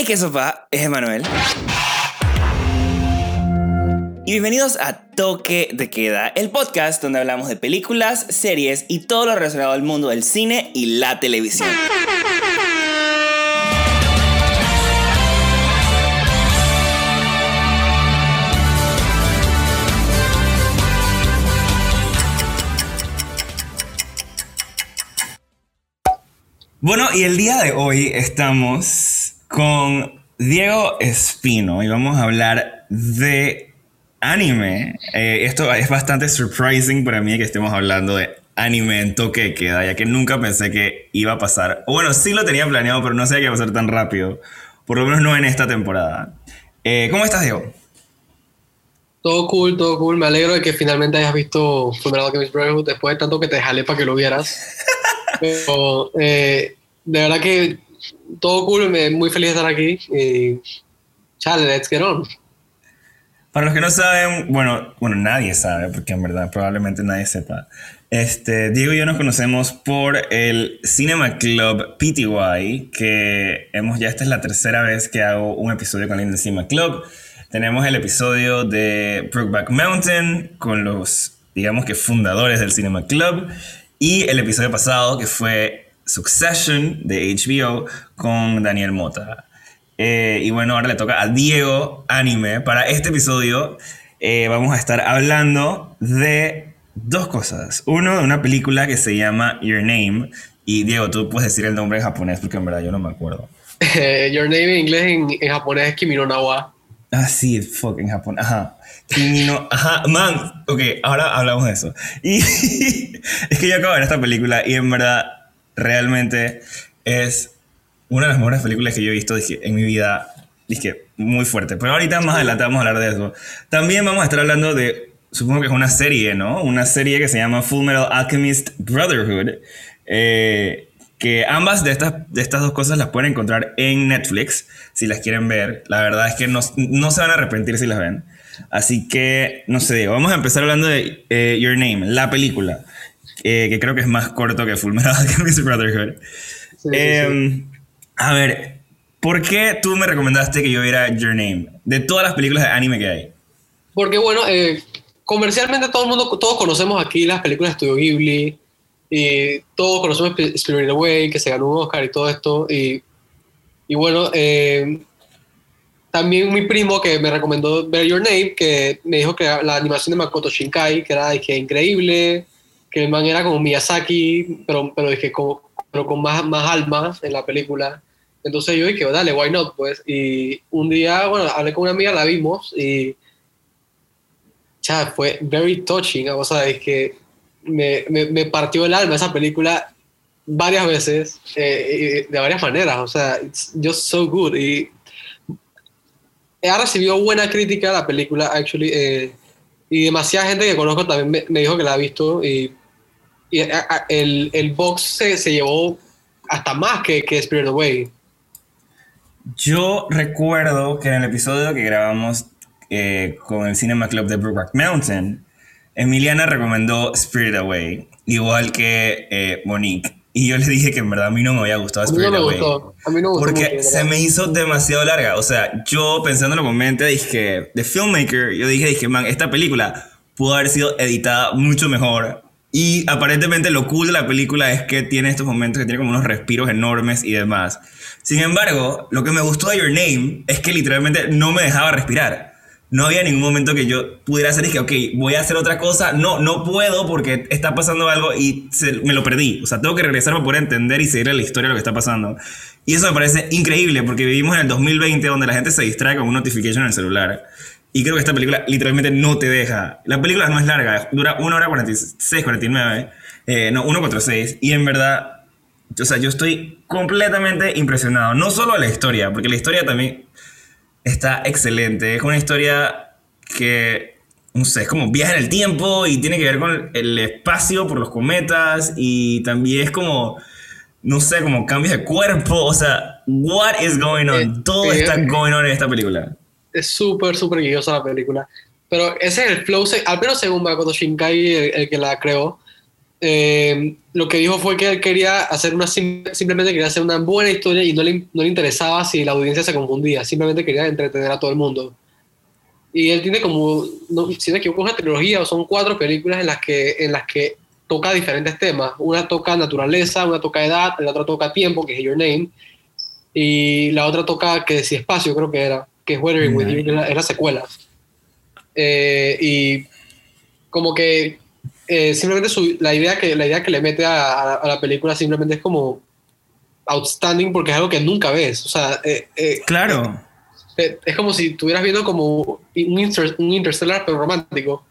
Hey, qué sopa, es Emanuel. Y bienvenidos a Toque de Queda, el podcast donde hablamos de películas, series y todo lo relacionado al mundo del cine y la televisión. Bueno, y el día de hoy estamos con Diego Espino y vamos a hablar de anime. Eh, esto es bastante surprising para mí que estemos hablando de anime en toque de queda, ya que nunca pensé que iba a pasar. O bueno, sí lo tenía planeado, pero no sé que iba a pasar tan rápido. Por lo menos no en esta temporada. Eh, ¿Cómo estás, Diego? Todo cool, todo cool. Me alegro de que finalmente hayas visto Fullmetal Alchemist Brotherhood después de tanto que te jalé para que lo vieras. Pero eh, de verdad que todo cool, me, muy feliz de estar aquí. Y chale, let's get on. Para los que no saben, bueno, bueno, nadie sabe, porque en verdad probablemente nadie sepa. Este, Diego y yo nos conocemos por el Cinema Club PTY, que hemos ya esta es la tercera vez que hago un episodio con el Cinema Club. Tenemos el episodio de Brookback Mountain con los, digamos que fundadores del Cinema Club. Y el episodio pasado que fue Succession de HBO con Daniel Mota. Eh, y bueno, ahora le toca a Diego Anime. Para este episodio eh, vamos a estar hablando de dos cosas. Uno, de una película que se llama Your Name. Y Diego, tú puedes decir el nombre en japonés porque en verdad yo no me acuerdo. Your Name en inglés, en, japonés es Kimi no Nawa. Ah, sí, fuck, en Japón. Ajá. Kimi no. Ajá, man. Ok, ahora hablamos de eso. Y es que yo acabo de ver esta película y en verdad realmente es una de las mejores películas que yo he visto en mi vida. Dije, muy fuerte. Pero ahorita más adelante vamos a hablar de eso. También vamos a estar hablando de, supongo que es una serie, ¿no? Una serie que se llama Full Metal Alchemist Brotherhood. Eh, que ambas de estas, de estas dos cosas las pueden encontrar en Netflix, si las quieren ver. La verdad es que no, no se van a arrepentir si las ven. Así que, no sé, vamos a empezar hablando de eh, Your Name, la película. Eh, que creo que es más corto que Full Metal Alchemist Brotherhood. Em, a ver, ¿por qué tú me recomendaste que yo viera Your Name? De todas las películas de anime que hay. Porque bueno, eh, comercialmente todo el mundo, todos conocemos aquí las películas de Studio Ghibli, y todos conocemos Spirited Away, que se ganó un Oscar y todo esto, y, y bueno, eh, también mi primo que me recomendó ver Your Name, que me dijo que la animación de Makoto Shinkai, que era que increíble, que el man era como Miyazaki, pero, pero dije, como, pero con más, más alma en la película. Entonces yo dije, dale, why not, pues. Y un día, bueno, hablé con una amiga, la vimos y. Ya, fue very touching, o sea, es que me, me, me partió el alma esa película varias veces, eh, de varias maneras, o sea, it's just so good. Y ha recibido buena crítica la película, actually, eh, y demasiada gente que conozco también me, me, dijo que la ha visto y y el, el box se, se, llevó hasta más que, que Spirit Away. Yo recuerdo que en el episodio que grabamos eh, con el Cinema Club de Brookback Mountain, Emiliana recomendó Spirit Away, igual que eh, Monique. Y yo le dije que en verdad a mí no me había gustado Spirit a mí no me Gustó. A mí no me gustó porque se me hizo demasiado larga. O sea, yo pensándolo con mente, dije, de filmmaker, yo dije, dije, man, esta película pudo haber sido editada mucho mejor y aparentemente lo cool de la película es que tiene estos momentos que tiene como unos respiros enormes y demás. Sin embargo, lo que me gustó de Your Name es que literalmente no me dejaba respirar. No había ningún momento que yo pudiera hacer y que, ok, voy a hacer otra cosa. No, no puedo porque está pasando algo y me lo perdí. O sea, tengo que regresar para poder entender y seguir la historia de lo que está pasando. Y eso me parece increíble porque vivimos en el 2020 donde la gente se distrae con un notification en el celular. Y creo que esta película literalmente no te deja. La película no es larga, dura 1 hora 46, 49, eh, no, 1.46. Y en verdad, o sea, yo estoy completamente impresionado. No solo a la historia, porque la historia también está excelente. Es una historia que, no sé, es como viaja en el tiempo y tiene que ver con el espacio por los cometas. Y también es como, no sé, como cambios de cuerpo. O sea, what is going on? Eh, Todo eh, está going on en esta película es súper, súper guiosa la película. Pero ese es el flow, al menos según Makoto Shinkai, el, el, que la creó, eh, lo que dijo fue que él quería hacer una, simplemente quería hacer una buena historia y no le, no le interesaba si la audiencia se confundía, simplemente quería entretener a todo el mundo. Y él tiene como, no, si no una trilogía o son cuatro películas en las que, en las que toca diferentes temas. Una toca naturaleza, una toca edad, la otra toca tiempo, que es Your Name, y la otra toca que si espacio, creo que era, que es Weathering With You, es la, secuela. Eh, y como que eh, simplemente la, idea que, la idea que le mete a, la película simplemente es como outstanding porque es algo que nunca ves. O sea, eh, claro. es como si estuvieras viendo como un, un interstellar pero romántico.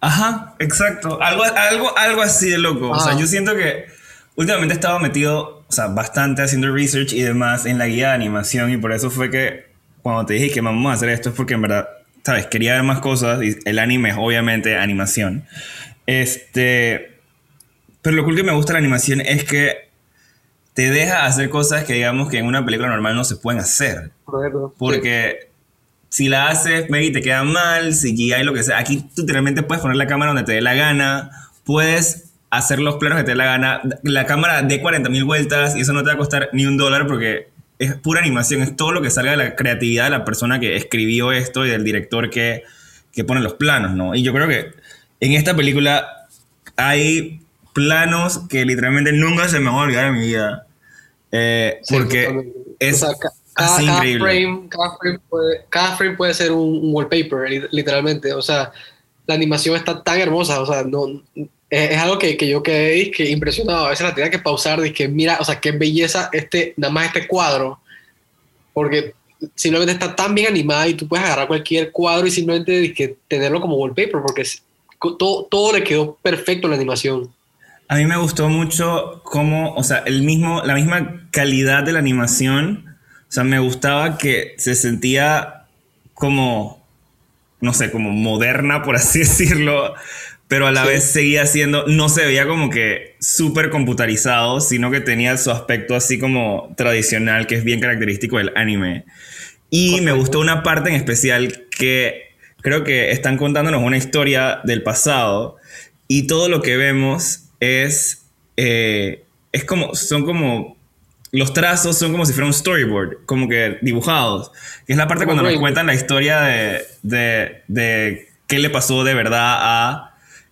Ajá, exacto. Algo, algo, algo así de loco. O sea, yo siento que últimamente he estado metido, o sea, bastante haciendo research y demás en la guía de animación y por eso fue que cuando te dije que vamos a hacer esto es porque en verdad, sabes, quería ver más cosas y el anime es obviamente animación. Este, pero lo cool que me gusta de la animación es que te deja hacer cosas que digamos que en una película normal no se pueden hacer. Porque si la haces, maybe te queda mal, si hay lo que sea. Aquí tú literalmente puedes poner la cámara donde te dé la gana, puedes hacer los planos que te dé la gana. La cámara de 40.000 vueltas y eso no te va a costar ni un dólar porque es pura animación, es todo lo que salga de la creatividad de la persona que escribió esto y del director que, que pone los planos, ¿no? Y yo creo que en esta película hay planos que literalmente nunca se me van a olvidar en mi vida. Eh, porque es cada, frame, cada, frame puede, ser un, wallpaper, literalmente. O sea, la animación está tan hermosa. O sea, no, es, algo que, que, yo quedé que impresionado. A veces la tenía que pausar que mira, o sea, qué belleza este, nada más este cuadro. Porque simplemente está tan bien animada y tú puedes agarrar cualquier cuadro y simplemente que tenerlo como wallpaper porque todo, todo le quedó perfecto la animación. A mí me gustó mucho cómo, o sea, el mismo, la misma calidad de la animación o sea, me gustaba que se sentía como, no sé, como moderna, por así decirlo, pero a la vez seguía siendo, no se veía como que súper computarizado, sino que tenía su aspecto así como tradicional, que es bien característico del anime. Y me gustó una parte en especial que creo que están contándonos una historia del pasado y todo lo que vemos es, eh, es como, son como los trazos son como si fuera un storyboard, como que dibujados. Que es la parte cuando nos cuentan la historia de, de, de, qué le pasó de verdad a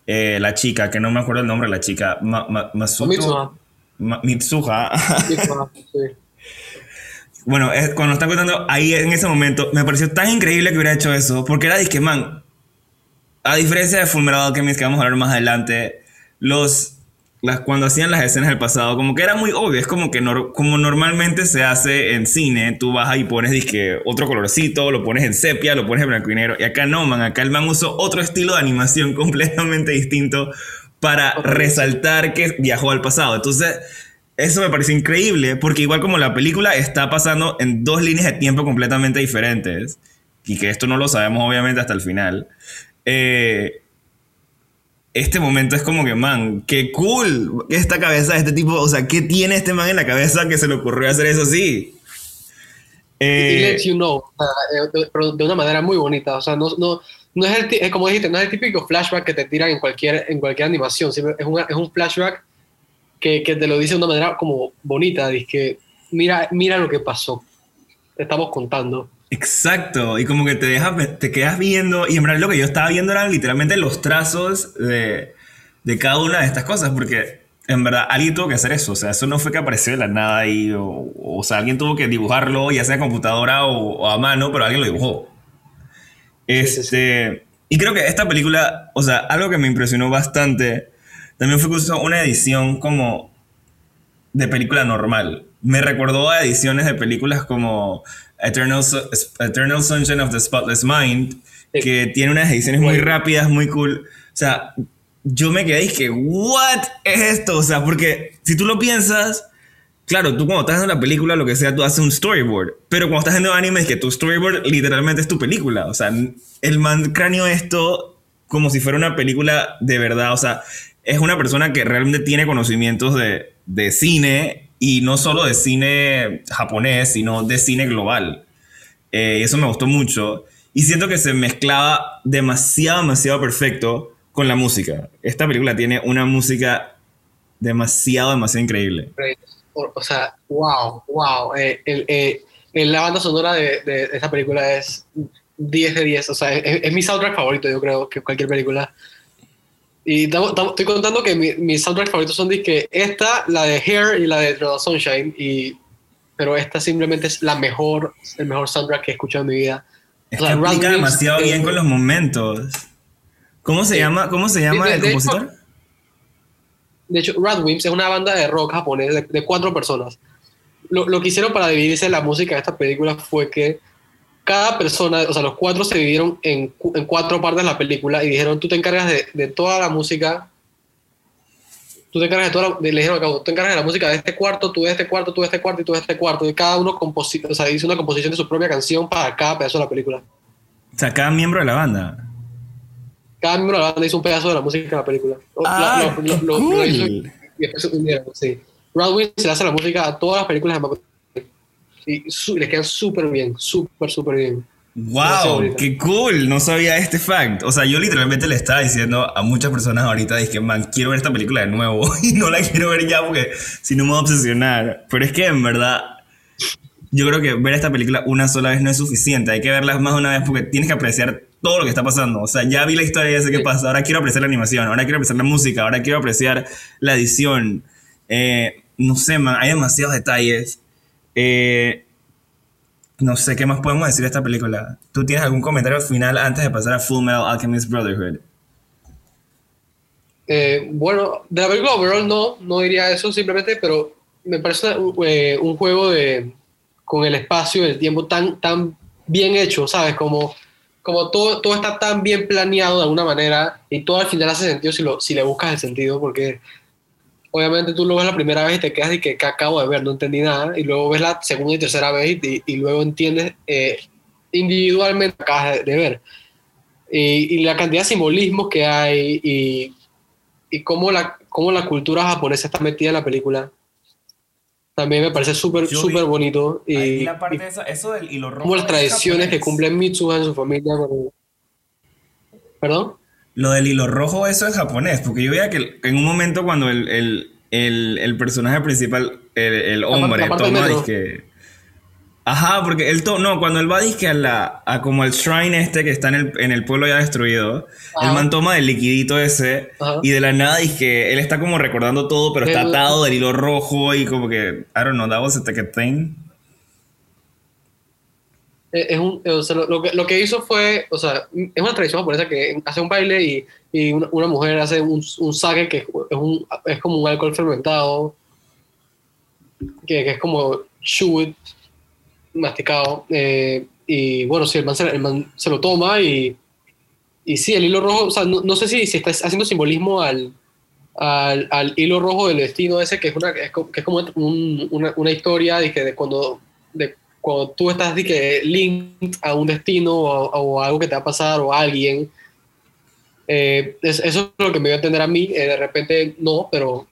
eh, la chica, que no me acuerdo el nombre de la chica. Mitsuha. Mitsuha. Bueno, es, cuando nos están contando ahí en ese momento, me pareció tan increíble que hubiera hecho eso, porque era disque, man, a diferencia de Fulmerado que vamos a hablar más adelante, los cuando hacían las escenas del pasado, como que era muy obvio, es como que como normalmente se hace en cine, tú vas y pones disque, otro colorcito, lo pones en sepia, lo pones en blanco y negro, y acá no, man, acá el man usó otro estilo de animación completamente distinto para resaltar que viajó al pasado. Entonces, eso me parece increíble, porque igual como la película está pasando en dos líneas de tiempo completamente diferentes, y que esto no lo sabemos obviamente hasta el final, eh, este momento es como que, man, qué cool esta cabeza de este tipo, o sea, ¿qué tiene este man en la cabeza que se le ocurrió hacer eso así? Eh, lets you know, pero de una manera muy bonita, o sea, no, no, no es, el, como dijiste, no es el típico flashback que te tiran en cualquier, en cualquier animación, es, es un flashback que, que, te lo dice de una manera como bonita, dice que mira, mira lo que pasó, te estamos contando. Exacto, y como que te dejas, te quedas viendo, y en verdad lo que yo estaba viendo eran literalmente los trazos de, de cada una de estas cosas, porque en verdad alguien tuvo que hacer eso, o sea, eso no fue que apareció de la nada ahí, o, o sea, alguien tuvo que dibujarlo, ya sea a computadora o, a mano, pero alguien lo dibujó. Este, y creo que esta película, o sea, algo que me impresionó bastante, también fue que usó una edición como de película normal. Me recordó a ediciones de películas como Eternal, Eternal Sunshine of the Spotless Mind, que tiene unas ediciones muy rápidas, muy cool. O sea, yo me quedé y dije, ¿what es esto? O sea, porque si tú lo piensas, claro, tú cuando estás en la película, lo que sea, tú haces un storyboard. Pero cuando estás haciendo anime, es que tu storyboard literalmente es tu película. O sea, el man cráneo esto como si fuera una película de verdad. O sea, es una persona que realmente tiene conocimientos de, de cine y no solo de cine japonés, sino de cine global. Eh, eso me gustó mucho. Y siento que se mezclaba demasiado, demasiado perfecto con la música. Esta película tiene una música demasiado, demasiado increíble. O, o sea, wow, wow. Eh, el, eh, la banda sonora de, de, esta película es 10 de 10. O sea, es, es, mi soundtrack favorito, yo creo, que cualquier película. Y estoy contando que mi, mis soundtracks favoritos son que esta, la de Hair y la de The Sunshine. Y, pero esta simplemente es la mejor, el mejor soundtrack que he escuchado en mi vida. Es que aplica demasiado bien con los momentos. ¿Cómo se llama, cómo se llama el compositor? de hecho, Radwimps es una banda de rock japonés de, cuatro personas. Lo, lo, que hicieron para dividirse la música de esta película fue que cada persona, o sea, los cuatro se dividieron en, en cuatro partes de la película y dijeron, tú te encargas de, de toda la música, tú te encargas de toda la, le dijeron tú te encargas de la música de este cuarto, tú de este cuarto, tú de este cuarto y tú de este cuarto, y cada uno o sea, hizo una composición de su propia canción para cada pedazo de la película. O sea, cada miembro de la banda. Cada miembro de la banda hizo un pedazo de la música de la película. Ah, lo, lo, lo, cool. hizo y después se unieron, sí. se hace la música a todas las películas de y les quedan súper bien, súper, súper bien. ¡Wow! ¡Qué cool! No sabía este fact. O sea, yo literalmente le estaba diciendo a muchas personas ahorita, dije, man, quiero ver esta película de nuevo y no la quiero ver ya porque si no me voy a obsesionar. Pero es que en verdad, yo creo que ver esta película una sola vez no es suficiente. Hay que verla más de una vez porque tienes que apreciar todo lo que está pasando. O sea, ya vi la historia ya sé qué pasa. Ahora quiero apreciar la animación, ahora quiero apreciar la música, ahora quiero apreciar la edición. Eh, no sé, man, hay demasiados detalles. Eh, no sé qué más podemos decir de esta película. ¿Tú tienes algún comentario final antes de pasar a Full Metal Alchemist Brotherhood? Eh, bueno, de la película overall no, no diría eso simplemente, pero me parece eh, un juego de con el espacio y el tiempo tan, tan bien hecho, ¿sabes? Como, como todo, todo está tan bien planeado de alguna manera y todo al final hace sentido si, lo, si le buscas el sentido, porque obviamente tú lo ves la primera vez y te quedas y que, acabo de ver, no entendí nada, y luego ves la segunda y tercera vez y, luego entiendes eh, individualmente acabas de, ver. Y, la cantidad de simbolismos que hay y, y cómo, la, cómo la cultura japonesa está metida en la película. También me parece súper, súper bonito. Y, la parte de eso, del hilo rojo. Como las tradiciones que cumplen Mitsuha en su familia. ¿Perdón? Lo del hilo rojo, eso es japonés, porque yo veía que en un momento cuando el, el, el, el personaje principal, el, hombre, toma disque. Ajá, porque él to no, cuando él va disque a la a como el shrine este que está en el, en el pueblo ya destruido, el man toma el liquidito ese y de la nada que él está como recordando todo, pero está atado del hilo rojo y como que I don't know, that was a thing. Eh, es un, o sea, lo, que, lo que hizo fue, o sea, es una tradición japonesa que hace un baile y, y una, mujer hace un, un sake que es, un, es como un alcohol fermentado, que, que es como chewed, masticado. Eh, y bueno, sí, el man, se, lo toma y, y sí, el hilo rojo, o sea, no, no sé si, si está haciendo simbolismo al, al, al, hilo rojo del destino ese, que es, una, que es como un, una, una, historia de, de cuando... cuando tú estás de que linked a un destino o, algo que te va a pasar o a alguien, eh, eso es lo que me dio a entender a mí. Eh, de repente no, pero,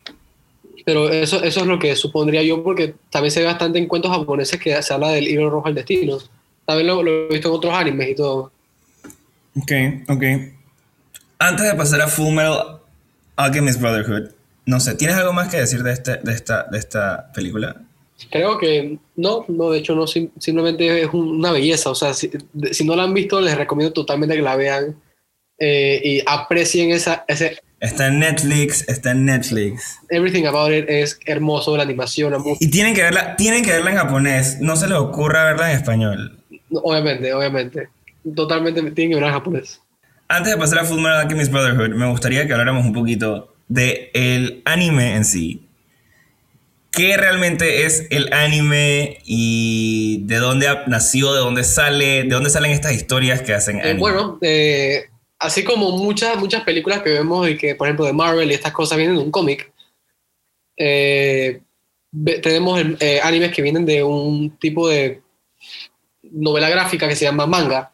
pero eso, eso es lo que supondría yo porque también se ve bastante en cuentos japoneses que se habla del hilo rojo al destino. También lo, lo, he visto en otros animes y todo. Ok, ok. Antes de pasar a Full Metal Alchemist Brotherhood, no sé, ¿tienes algo más que decir de, este, de, esta, de esta película? Creo que no, no, de hecho no, simplemente es una belleza, o sea, si, si no la han visto les recomiendo totalmente que la vean eh, y aprecien esa, ese... Está en Netflix, está en Netflix. Everything About It es hermoso, la animación, la música. Y tienen que verla, tienen que verla en japonés, no se les ocurra verla en español. Obviamente, obviamente. Totalmente tienen que verla en japonés. Antes de pasar a Full Metal Alchemist Brotherhood, me gustaría que habláramos un poquito de el anime en sí qué realmente es el anime y de dónde nació, de dónde sale, de dónde salen estas historias que hacen anime. Eh, bueno, eh, así como muchas, muchas películas que vemos y que, por ejemplo, de Marvel y estas cosas vienen de un cómic, eh, tenemos animes que vienen de un tipo de novela gráfica que se llama manga,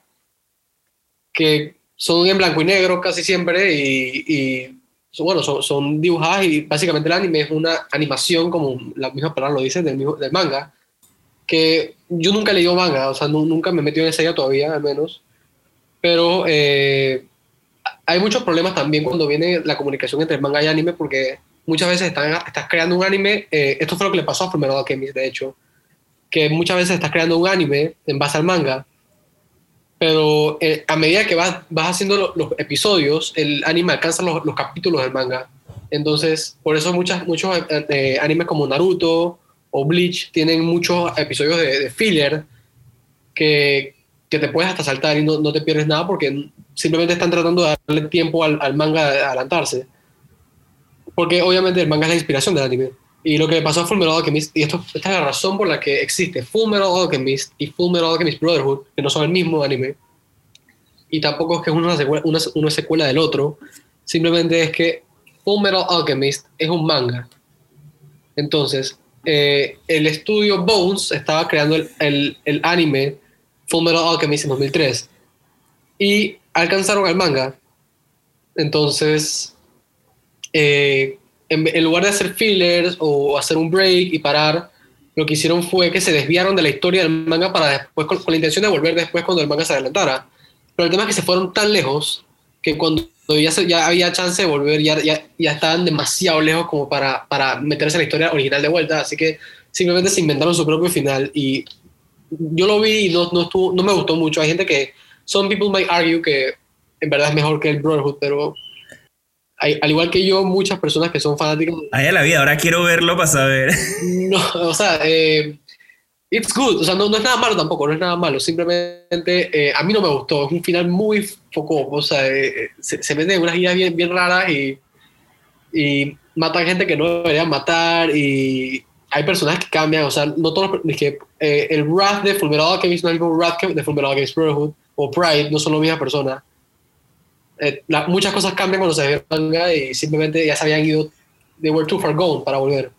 que son en blanco y negro casi siempre y, y bueno, son, son, dibujadas y básicamente el anime es una animación, como la misma palabra lo dice, del, del manga, que yo nunca he leído manga, o sea, nunca me he metido en esa todavía, al menos, pero eh, hay muchos problemas también cuando viene la comunicación entre manga y anime, porque muchas veces están, estás creando un anime, eh, esto fue lo que le pasó a Fullmetal Alchemist, de hecho, que muchas veces estás creando un anime en base al manga, pero eh, a medida que vas, vas haciendo lo- los episodios, el anime alcanza los, los capítulos del manga. Entonces, por eso muchas, muchos eh, eh, animes como Naruto o Bleach tienen muchos episodios de, de filler que, que te puedes hasta saltar y no, no te pierdes nada porque simplemente están tratando de darle tiempo al, al manga de adelantarse. Porque obviamente el manga es la inspiración del anime. Y lo que le pasó a Fullmetal Alchemist, y esto, esta es la razón por la que existe Fullmetal Alchemist y Fullmetal Alchemist Brotherhood, que no son el mismo anime, y tampoco es que es una secuela, una, una secuela del otro, simplemente es que Fullmetal Alchemist es un manga. Entonces, eh, el estudio Bones estaba creando el, el, el anime Fullmetal Alchemist en 2003 y alcanzaron al manga. Entonces, eh, en, en lugar de hacer fillers o hacer un break y parar, lo que hicieron fue que se desviaron de la historia del manga para después, con, con la intención de volver después cuando el manga se adelantara. Pero el tema es que se fueron tan lejos que cuando ya, se- ya había chance de volver, ya, ya, ya estaban demasiado lejos como para, para meterse en la historia original de vuelta. Así que simplemente se inventaron su propio final. Y yo lo vi y no, no, estuvo, no me gustó mucho. Hay gente que, some people might argue que en verdad es mejor que el Brotherhood, pero hay- al igual que yo, muchas personas que son fanáticas Ay, a la vida, ahora quiero verlo para saber. no, o sea, eh, it's good, o sea, no, no es nada malo tampoco, no es nada malo, simplemente eh, a mí no me gustó, es un final muy foco, o sea, eh, se, se meten en unas ideas bien, bien raras y, y matan gente que no deberían matar y hay personajes que cambian, o sea, no todos, es que eh, el Wrath de Fullmetal Alchemist no es el mismo Wrath de Fullmetal Alchemist Brotherhood o Pride, no son las mismas personas. Eh, la- muchas cosas cambian cuando se ve el manga y simplemente ya se habían ido, they were too far gone para volver.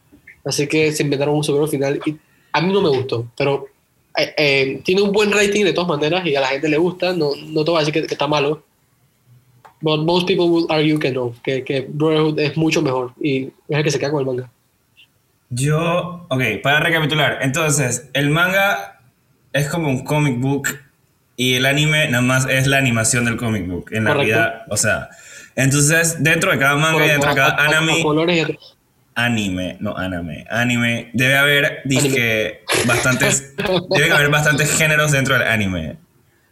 Así que se inventaron un super final y a mí no me gustó, pero eh, eh, tiene un buen rating de todas maneras y a la gente le gusta, no, no te voy a decir que, que está malo. But most people will argue que no, que, que Brotherhood es mucho mejor y es el que se queda con el manga. Yo, ok, para recapitular, entonces, el manga es como un comic book y el anime nada más es la animación del comic book, en la Correcto. vida, o sea, entonces dentro de cada manga y dentro de cada A- anime, a- anime, no anime, anime, debe haber, dizque, bastantes, deben haber bastantes géneros dentro del anime.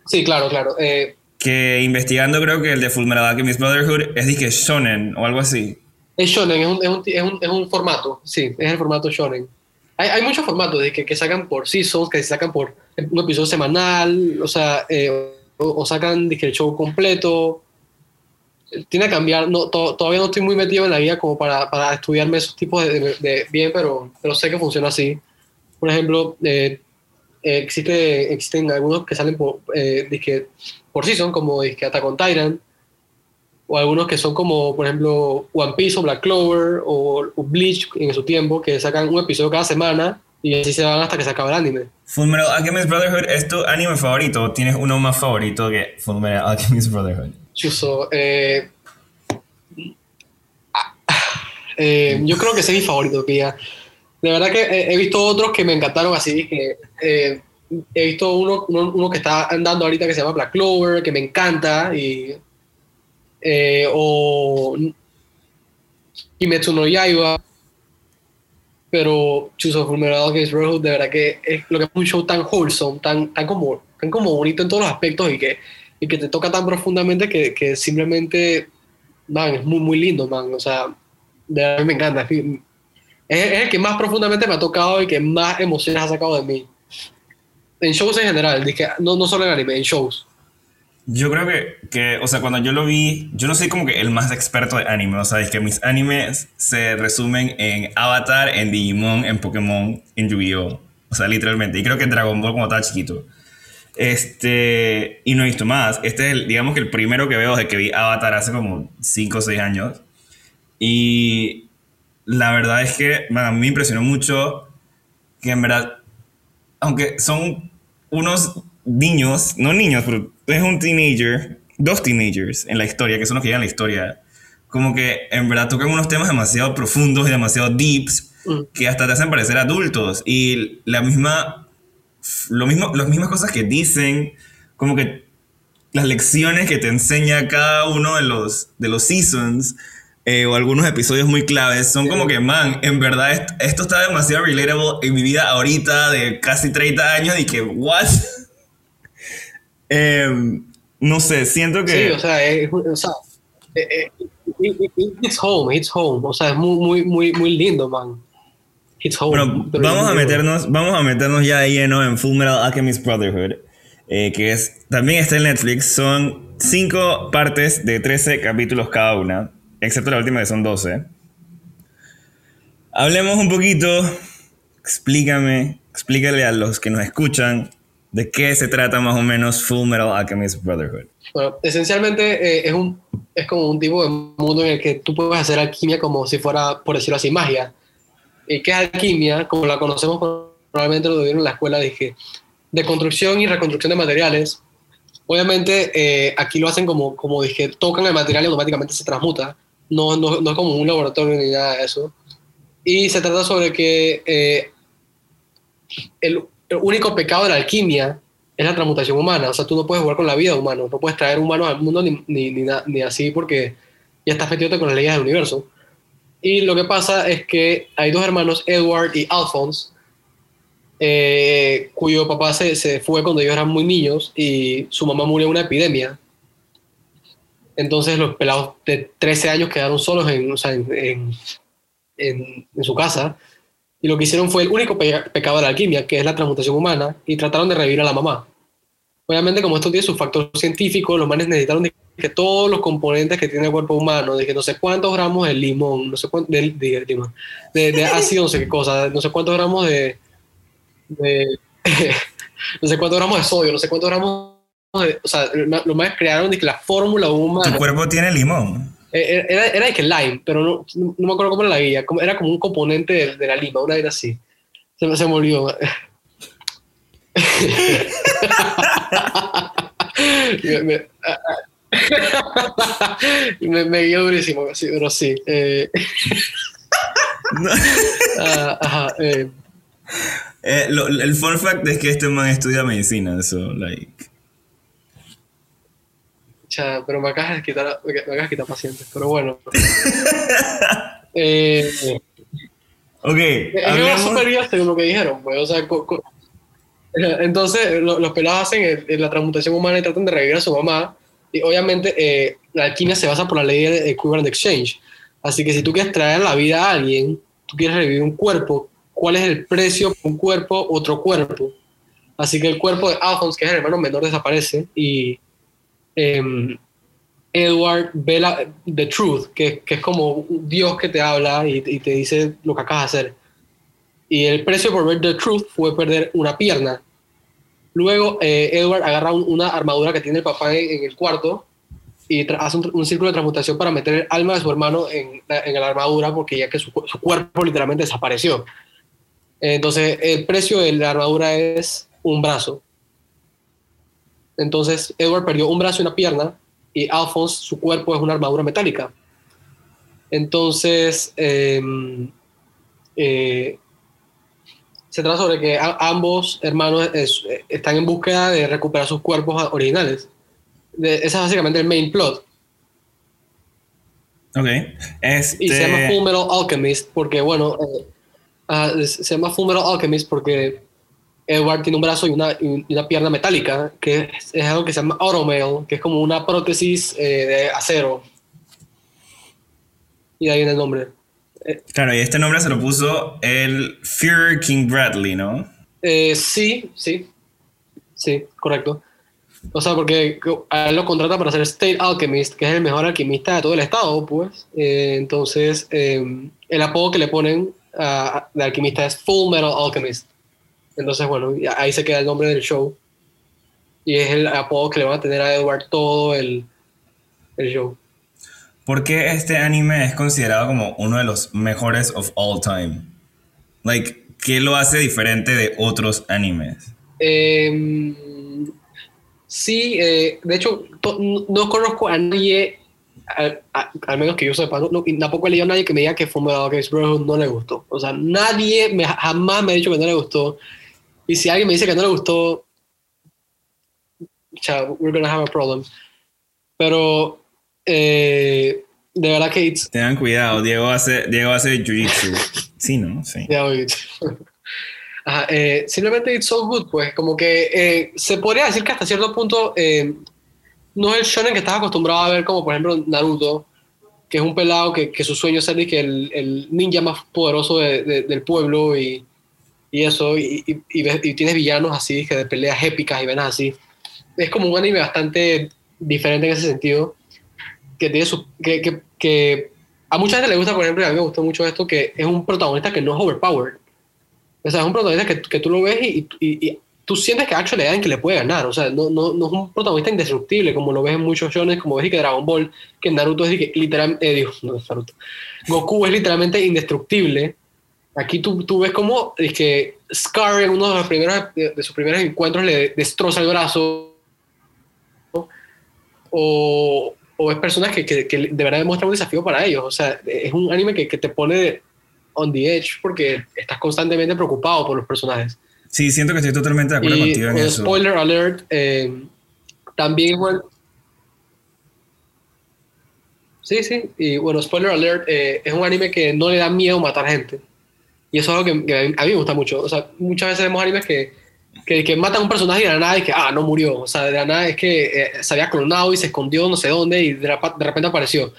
Sí, claro, claro. Eh, Que investigando creo que el de Fullmetal Alchemist Brotherhood es dizque shonen o algo así. Es shonen, es un, es un, es un, es un formato, sí, es el formato shonen. Hay, hay muchos formatos de que, sacan por seasons, que sacan por un episodio semanal, o sea, eh, o, sacan dizque, el show completo. Tiene que cambiar, no, to- todavía no estoy muy metido en la vida como para, para estudiarme esos tipos de, bien, pero, pero sé que funciona así. Por ejemplo, eh, eh, existe, existen algunos que salen por, eh, por season, como dizque Attack on Titan, o algunos que son como, por ejemplo, One Piece o Black Clover o, o Bleach en su tiempo, que sacan un episodio cada semana y así se van hasta que se acabe el anime. Fullmetal Alchemist Brotherhood es tu anime favorito o tienes uno más favorito que Fullmetal Alchemist Brotherhood. Chuso, eh, ah, eh, yo creo que ese es mi favorito, pilla. De verdad que he, he visto otros que me encantaron así, que eh, he visto uno, uno, uno que está andando ahorita que se llama Black Clover, que me encanta, y, eh, o Kimetsu no Yaiba, pero Chuso Fullmetal Alchemist Brotherhood de verdad que es lo que es un show tan wholesome, tan, tan, como, tan como bonito en todos los aspectos y que, y que te toca tan profundamente que, que simplemente, man, es muy, muy lindo, man, o sea, de verdad me encanta, es, es el que más profundamente me ha tocado y que más emociones ha sacado de mí. En shows en general, dije, no, no solo en anime, en shows. Yo creo que, que, o sea, cuando yo lo vi, yo no soy como que el más experto de anime, o sea, es que mis animes se resumen en Avatar, en Digimon, en Pokémon, en Yu-Gi-Oh! O sea, literalmente. Y creo que Dragon Ball como estaba chiquito. Este, y no he visto más. Este es, el, digamos que el primero que veo desde que vi Avatar hace como 5 o 6 años. Y la verdad es que me impresionó mucho que en verdad, aunque son unos niños, no niños, pero es un teenager, dos teenagers en la historia, que son los que llegan a la historia, como que en verdad tocan unos temas demasiado profundos y demasiado deeps, Mm. que hasta te hacen parecer adultos. Y la misma, lo mismo, las mismas cosas que dicen, como que las lecciones que te enseña cada uno de los, de los seasons, eh, o algunos episodios muy claves son como que, man, en verdad est- esto está demasiado relatable en mi vida ahorita de casi 30 años y que, what? Em, no sé, siento que... Sí, o sea, es, o sea eh, eh, it- it- it hits home, hits home. O sea, es muy, muy, muy, muy lindo, man. Hits home. Bueno, vamos a meternos, vamos a meternos ya de lleno en Full Metal Alchemist Brotherhood, eh, que es también está en Netflix. Son cinco partes de 13 capítulos cada una, excepto la última que son 12. Hablemos un poquito, explícame, explícale a los que nos escuchan de qué se trata más o menos Full Metal Alchemist Brotherhood. Bueno, esencialmente eh, es, un, es como un tipo de mundo en el que tú puedes hacer alquimia como si fuera, por decirlo así, magia. ¿Y qué es alquimia? Como la conocemos, probablemente lo vieron en la escuela, dije, de construcción y reconstrucción de materiales. Obviamente eh, aquí lo hacen como, como dije, tocan el material y automáticamente se transmuta. No, no, no es como un laboratorio ni nada de eso. Y se trata sobre que eh, el, el único pecado de la alquimia es la transmutación humana. O sea, tú no puedes jugar con la vida de humanos, no puedes traer humanos al mundo ni, ni, ni, ni así porque ya estás metido con las leyes del universo. Y lo que pasa es que hay dos hermanos, Edward y Alphonse, eh, cuyo papá se, se fue cuando ellos eran muy niños y su mamá murió en una epidemia. Entonces los pelados de 13 años quedaron solos en, o sea, en- en- en su casa y lo que hicieron fue el único pe- pecado de la alquimia, que es la transmutación humana, y trataron de revivir a la mamá. Obviamente, como esto tiene su factor científico, los manes necesitaron que todos los componentes que tiene el cuerpo humano, de que no sé cuántos gramos de limón, no sé cuántos, de, de- limón, de- de ácido, no sé qué cosa, no sé cuántos gramos de, no sé cuántos gramos de sodio, no sé cuántos gramos de, o sea, los manes crearon de que la fórmula Tu humana cuerpo tiene limón. Eh, Era, era de que lime, pero no, no me acuerdo cómo era la guía. Era como un componente de, de la lima, una era así. Se me, se me olvidó. me, me, me, guió durísimo, sí, pero sí. eh, ah, ajá, eh, Eh, lo- el fun fact es que este man estudia medicina, so, like... cha, pero me acabas de quitar, me acabas de quitar pacientes, pero bueno. Eh, Ok, Es una según lo que dijeron, pues, o sea, entonces lo- los pelados hacen el- el- la transmutación humana y tratan de revivir a su mamá, y obviamente eh, la alquimia se basa por la ley de equivalent exchange, así que si tú quieres traer la vida a alguien, tú quieres revivir un cuerpo, ¿cuál es el precio por un cuerpo, otro cuerpo? Así que el cuerpo de Alphonse, que es el hermano menor, desaparece, y em, Edward ve la, The Truth, que, es como Dios que te habla y, te dice lo que acabas de hacer. Y el precio por ver The Truth fue perder una pierna. Luego eh, Edward agarra un- una armadura que tiene el papá en, el cuarto y hace un, círculo de transmutación para meter el alma de su hermano en, en la armadura porque ya que su, su cuerpo literalmente desapareció. Entonces el precio de la armadura es un brazo. Entonces Edward perdió un brazo y una pierna y Alphonse, su cuerpo es una armadura metálica. Entonces, eh, eh, se trata sobre que a- ambos hermanos es- eh, están en búsqueda de recuperar sus cuerpos originales. De- ese es básicamente el main plot. Ok. Este... Y se llama Full Metal Alchemist porque, bueno, eh, ah, se se llama Full Metal Alchemist porque Edward tiene un brazo y una, y una pierna metálica, que es, es algo que se llama automail, que es como una prótesis eh, de acero. Y de ahí viene el nombre. Claro, y este nombre se lo puso el Führer King Bradley, ¿no? Eh, sí, sí. Sí, correcto. O sea, porque a él lo contrata para ser State Alchemist, que es el mejor alquimista de todo el estado, pues. Eh, entonces, eh, el apodo que le ponen a, de alquimista es Full Metal Alchemist. Entonces, bueno, ahí se queda el nombre del show. Y es el apodo que le van a tener a Edward todo el, el show. ¿Por qué este anime es considerado como uno de los mejores of all time? Like, ¿qué lo hace diferente de otros animes? Eh, sí, eh, de hecho, no, no conozco a nadie, al, a- al menos que yo sepa, no, no- tampoco he leído a nadie que me diga que Fullmetal Alchemist Brotherhood no le gustó. O sea, nadie me, jamás me ha dicho que no le gustó. Y si alguien me dice que no le gustó, cha, we're gonna have a problem. Pero, eh, De verdad que it's... Tengan cuidado, Diego hace, Diego hace jiu-jitsu. Sí, ¿no? Sí. Ajá, eh, simplemente it's so good, pues como que eh, se podría decir que hasta cierto punto eh, no es el shonen que estás acostumbrado a ver como por ejemplo Naruto, que es un pelado que, que su sueño es ser que el, el, ninja más poderoso de, de, del pueblo y, y eso, y, y, y, tienes villanos así, que de peleas épicas y venas así. Es como un anime bastante diferente en ese sentido, que tiene su, que, que, a mucha gente le gusta, por ejemplo, y a mí me gustó mucho esto, que es un protagonista que no es overpowered. O sea, es un protagonista que, que tú lo ves y, y, tú sientes que actually alguien que le puede ganar. O sea, no, no, no es un protagonista indestructible, como lo ves en muchos shonen, como ves que Dragon Ball, que Naruto es literalmente, eh, digo, no Naruto. Goku es literalmente indestructible. Aquí tú, tú ves como es que Scar en uno de, los primeros, de, de sus primeros encuentros le destroza el brazo. O, o es personas que, que, que, de verdad demuestran un desafío para ellos. O sea, es un anime que, que te pone on the edge porque estás constantemente preocupado por los personajes. Sí, siento que estoy totalmente de acuerdo y, contigo en eso. Spoiler alert, eh, también bueno, Sí, sí, y bueno, spoiler alert, eh, es un anime que no le da miedo matar gente. Y eso es algo que, que, a mí me gusta mucho. O sea, muchas veces vemos animes que, que, que matan a un personaje y de la nada y que, ah, no murió. O sea, de la nada es que eh, se había clonado y se escondió no sé dónde y de, de repente apareció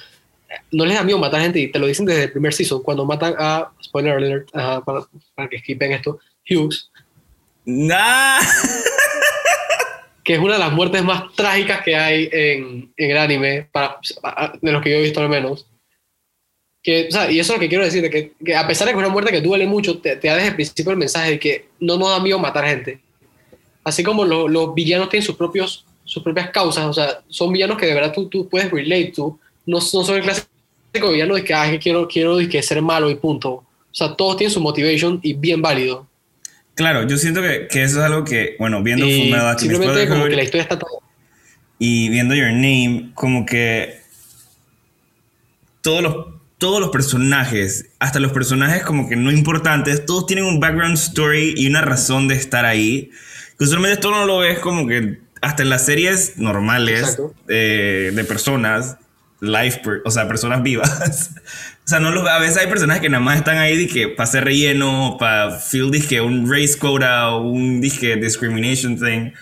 no les da miedo matar gente y te lo dicen desde el primer season cuando matan a spoiler alert para, para, que skipen esto Hughes nah. que es una de las muertes más trágicas que hay en, en el anime para, de los que yo he visto al menos que, o sea, y eso es lo que quiero decir de que, que, a pesar de que es una muerte que duele mucho te, te da desde el principio el mensaje de que no nos da miedo matar gente así como lo, los villanos tienen sus propios sus propias causas o sea son villanos que de verdad tú, tú puedes relate to no, no son el clásico villano de que, ah, que quiero, quiero de que ser malo y punto. O sea, todos tienen su motivation y bien válido. Claro, yo siento que, que eso es algo que, bueno, viendo y Simplemente como que la historia está todo. Y viendo Your Name, como que todos los, todos los personajes, hasta los personajes como que no importantes, todos tienen un background story y una razón de estar ahí. Que usualmente esto no lo ves como que hasta en las series normales eh, de personas, life, o sea, personas vivas. o sea, no lo, a veces hay personas que nada más están ahí que para hacer relleno, para feel disque un race quota o un disque discrimination thing.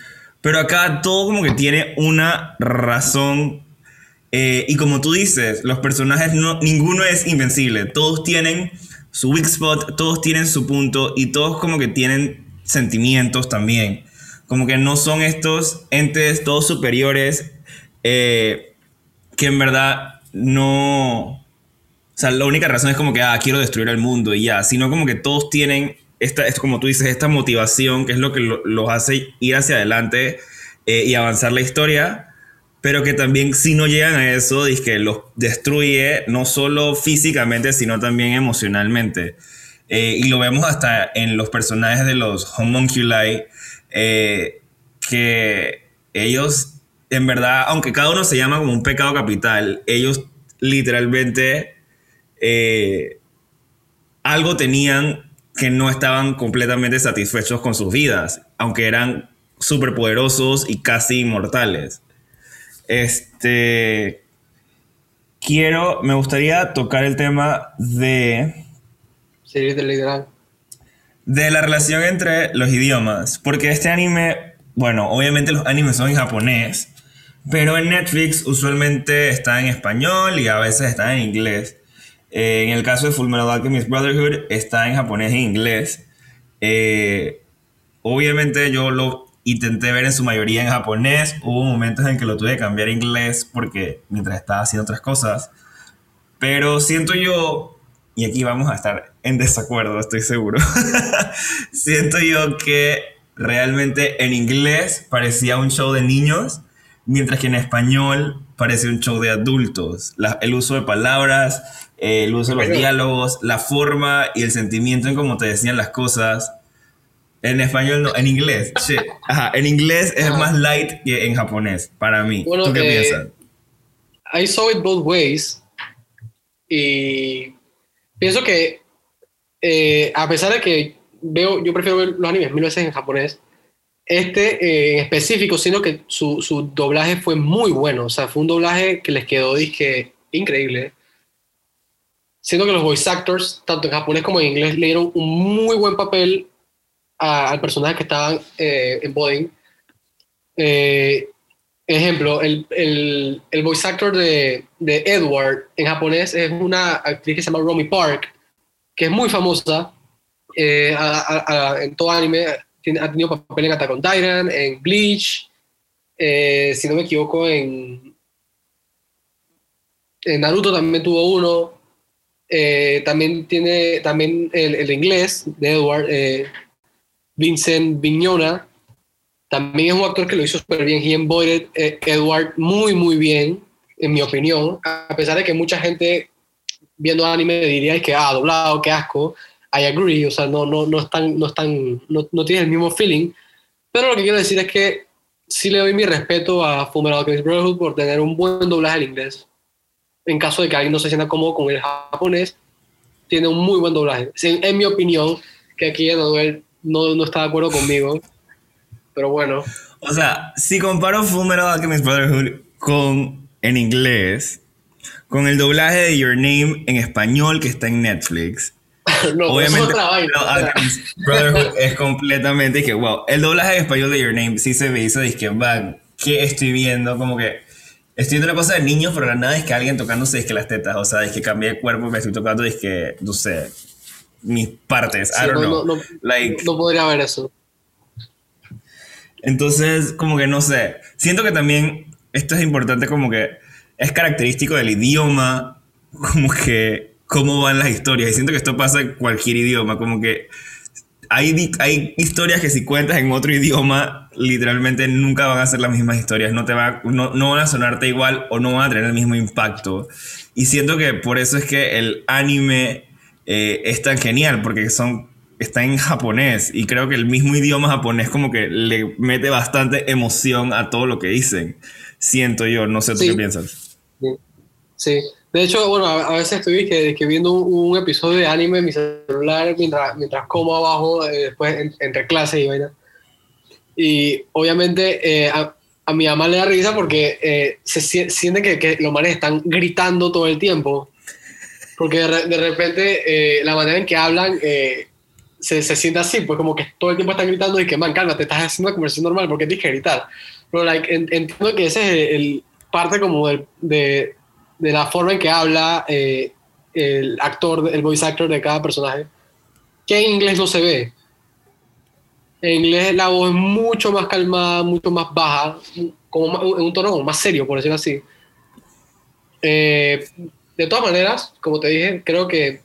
Pero acá todo como que tiene una razón. Eh, y como tú dices, los personajes, no, ninguno es invencible. Todos tienen su weak spot, todos tienen su punto y todos como que tienen sentimientos también. Como que no son estos entes todos superiores. Eh, que en verdad no... O sea, la única razón es como que, ah, quiero destruir el mundo y ya, sino como que todos tienen, esta, esto, como tú dices, esta motivación que es lo que lo, los hace ir hacia adelante eh, y avanzar la historia, pero que también si no llegan a eso, es que los destruye no solo físicamente, sino también emocionalmente. Eh, y lo vemos hasta en los personajes de los homunculi, eh, que ellos en verdad, aunque cada uno se llama como un pecado capital, ellos literalmente eh, algo tenían que no estaban completamente satisfechos con sus vidas, aunque eran súper poderosos y casi inmortales. Este. Quiero, me gustaría tocar el tema de. Sí, de literal. De la relación entre los idiomas. Porque este anime, bueno, obviamente los animes son en japonés, pero en Netflix usualmente está en español y a veces está en inglés. Eh, en el caso de Fullmetal Alchemist Brotherhood está en japonés e inglés. Eh, obviamente yo lo intenté ver en su mayoría en japonés. Hubo momentos en que lo tuve que cambiar a inglés porque mientras estaba haciendo otras cosas. Pero siento yo, y aquí vamos a estar en desacuerdo, estoy seguro. siento yo que realmente en inglés parecía un show de niños mientras que en español parece un show de adultos. La, el uso de palabras, eh, el uso de los diálogos, la forma y el sentimiento en cómo te decían las cosas. En español no, en inglés. Shit. Ajá, en inglés es más light que en japonés, para mí. Bueno, ¿Tú qué eh, piensas? I saw it both ways. Y pienso que, eh, a pesar de que veo, yo prefiero ver los animes mil veces en japonés, este eh, en específico, sino que su, su, doblaje fue muy bueno. O sea, fue un doblaje que les quedó disque increíble. siento que los voice actors, tanto en japonés como en inglés, le dieron un muy buen papel al personaje que estaban eh, en Boeing. Eh, ejemplo, el, el, el voice actor de, de Edward en japonés es una actriz que se llama Romy Park, que es muy famosa eh, en todo anime. Ha tenido papel en Attack on en Bleach, eh, si no me equivoco, en, Naruto también tuvo uno. También tiene también el, el inglés de Edward, Vincent Vignona. También es un actor que lo hizo súper bien. He embodied eh, Edward muy, muy bien, en mi opinión. A pesar de que mucha gente viendo anime diría que, ah, doblado, qué asco. I agree, o sea, no, no, no, es tan, no, es tan, no, no tiene el mismo feeling. Pero lo que quiero decir es que sí le doy mi respeto a Fullmetal Alchemist Brotherhood por tener un buen doblaje al inglés. En caso de que alguien no se sienta cómodo con el japonés, tiene un muy buen doblaje. En, en mi opinión, que aquí Emanuel no, no está de acuerdo conmigo, pero bueno. O sea, si comparo Fullmetal Alchemist Brotherhood con en inglés, con el doblaje de Your Name en español que está en Netflix, no, obviamente otra vaina. Fullmetal Alchemist Brotherhood es completamente que wow. El doblaje en español de Your Name sí se me hizo que van, ¿qué estoy viendo? Como que estoy viendo una cosa de niños, pero la nada es que alguien tocándose es que las tetas, o sea, es que cambié de cuerpo, me estoy tocando es que no sé, mis partes, I Sí, don't no, know. no, no, like no podría haber eso. Entonces, como que no sé. Siento que también esto es importante, como que es característico del idioma, como que cómo van las historias. Y siento que esto pasa en cualquier idioma, como que hay, hay historias que si cuentas en otro idioma, literalmente nunca van a ser las mismas historias. No, te va, no, no van a sonarte igual o no van a tener el mismo impacto. Y siento que por eso es que el anime eh, es tan genial, porque son, está en japonés. Y creo que el mismo idioma japonés como que le mete bastante emoción a todo lo que dicen. Siento yo, no sé tú Sí. qué piensas. Sí. De hecho, bueno, a, veces estoy que, que viendo un, un episodio de anime en mi celular mientras, mientras como abajo, eh, después en- entre clases y vaina. Y obviamente eh, a, a mi mamá le da risa porque eh, se sie- siente que, que los manes están gritando todo el tiempo. Porque de, de repente eh, la manera en que hablan eh, se, se siente así, pues como que todo el tiempo están gritando y que, man, calma, te estás haciendo una conversación normal, porque tienes que gritar? Pero like, en- entiendo que ese es el, el parte como del- de, de la forma en que habla eh, el actor, el voice actor de cada personaje, que en inglés no se ve. En inglés la voz es mucho más calmada, mucho más baja, como en un tono más serio, por decirlo así. Eh, de todas maneras, como te dije, creo que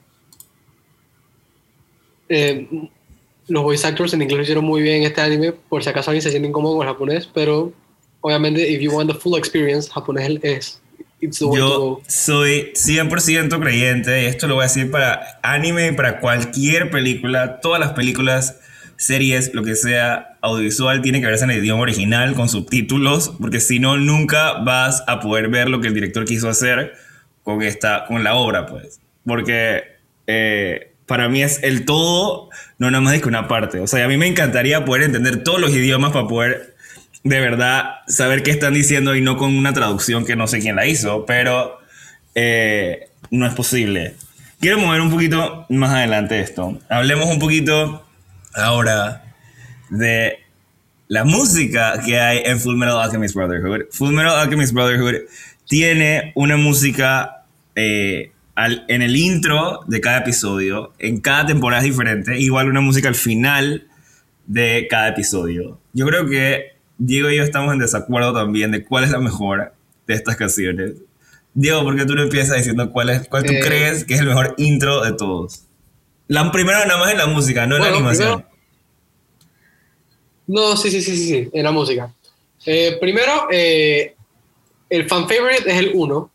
eh, los voice actors en inglés lo hicieron muy bien en este anime, por si acaso alguien se siente incómodo con japonés, pero obviamente, if you want the full experience, japonés es it's the way to Yo go. soy 100% creyente, y esto lo voy a decir para anime, para cualquier película, todas las películas, series, lo que sea, audiovisual, tiene que verse en el idioma original con subtítulos, porque si no, nunca vas a poder ver lo que el director quiso hacer con, esta, con la obra, pues. Porque eh, para mí es el todo, no nada más es que una parte. O sea, a mí me encantaría poder entender todos los idiomas para poder de verdad saber qué están diciendo y no con una traducción que no sé quién la hizo, pero eh, no es posible. Quiero mover un poquito más adelante esto. Hablemos un poquito ahora de la música que hay en Full Metal Alchemist Brotherhood. Full Metal Alchemist Brotherhood tiene una música eh, al- en el intro de cada episodio, en cada temporada es diferente, igual una música al final de cada episodio. Yo creo que Diego y yo estamos en desacuerdo también de cuál es la mejor de estas canciones. Diego, ¿por qué tú no empiezas diciendo cuál, es, cuál tú Eh. crees que es el mejor intro de todos? La primera nada más en la música, no en la animación. primero- No, sí, sí, sí, sí, sí, en la música. Eh, primero, eh, el fan favorite es el 1.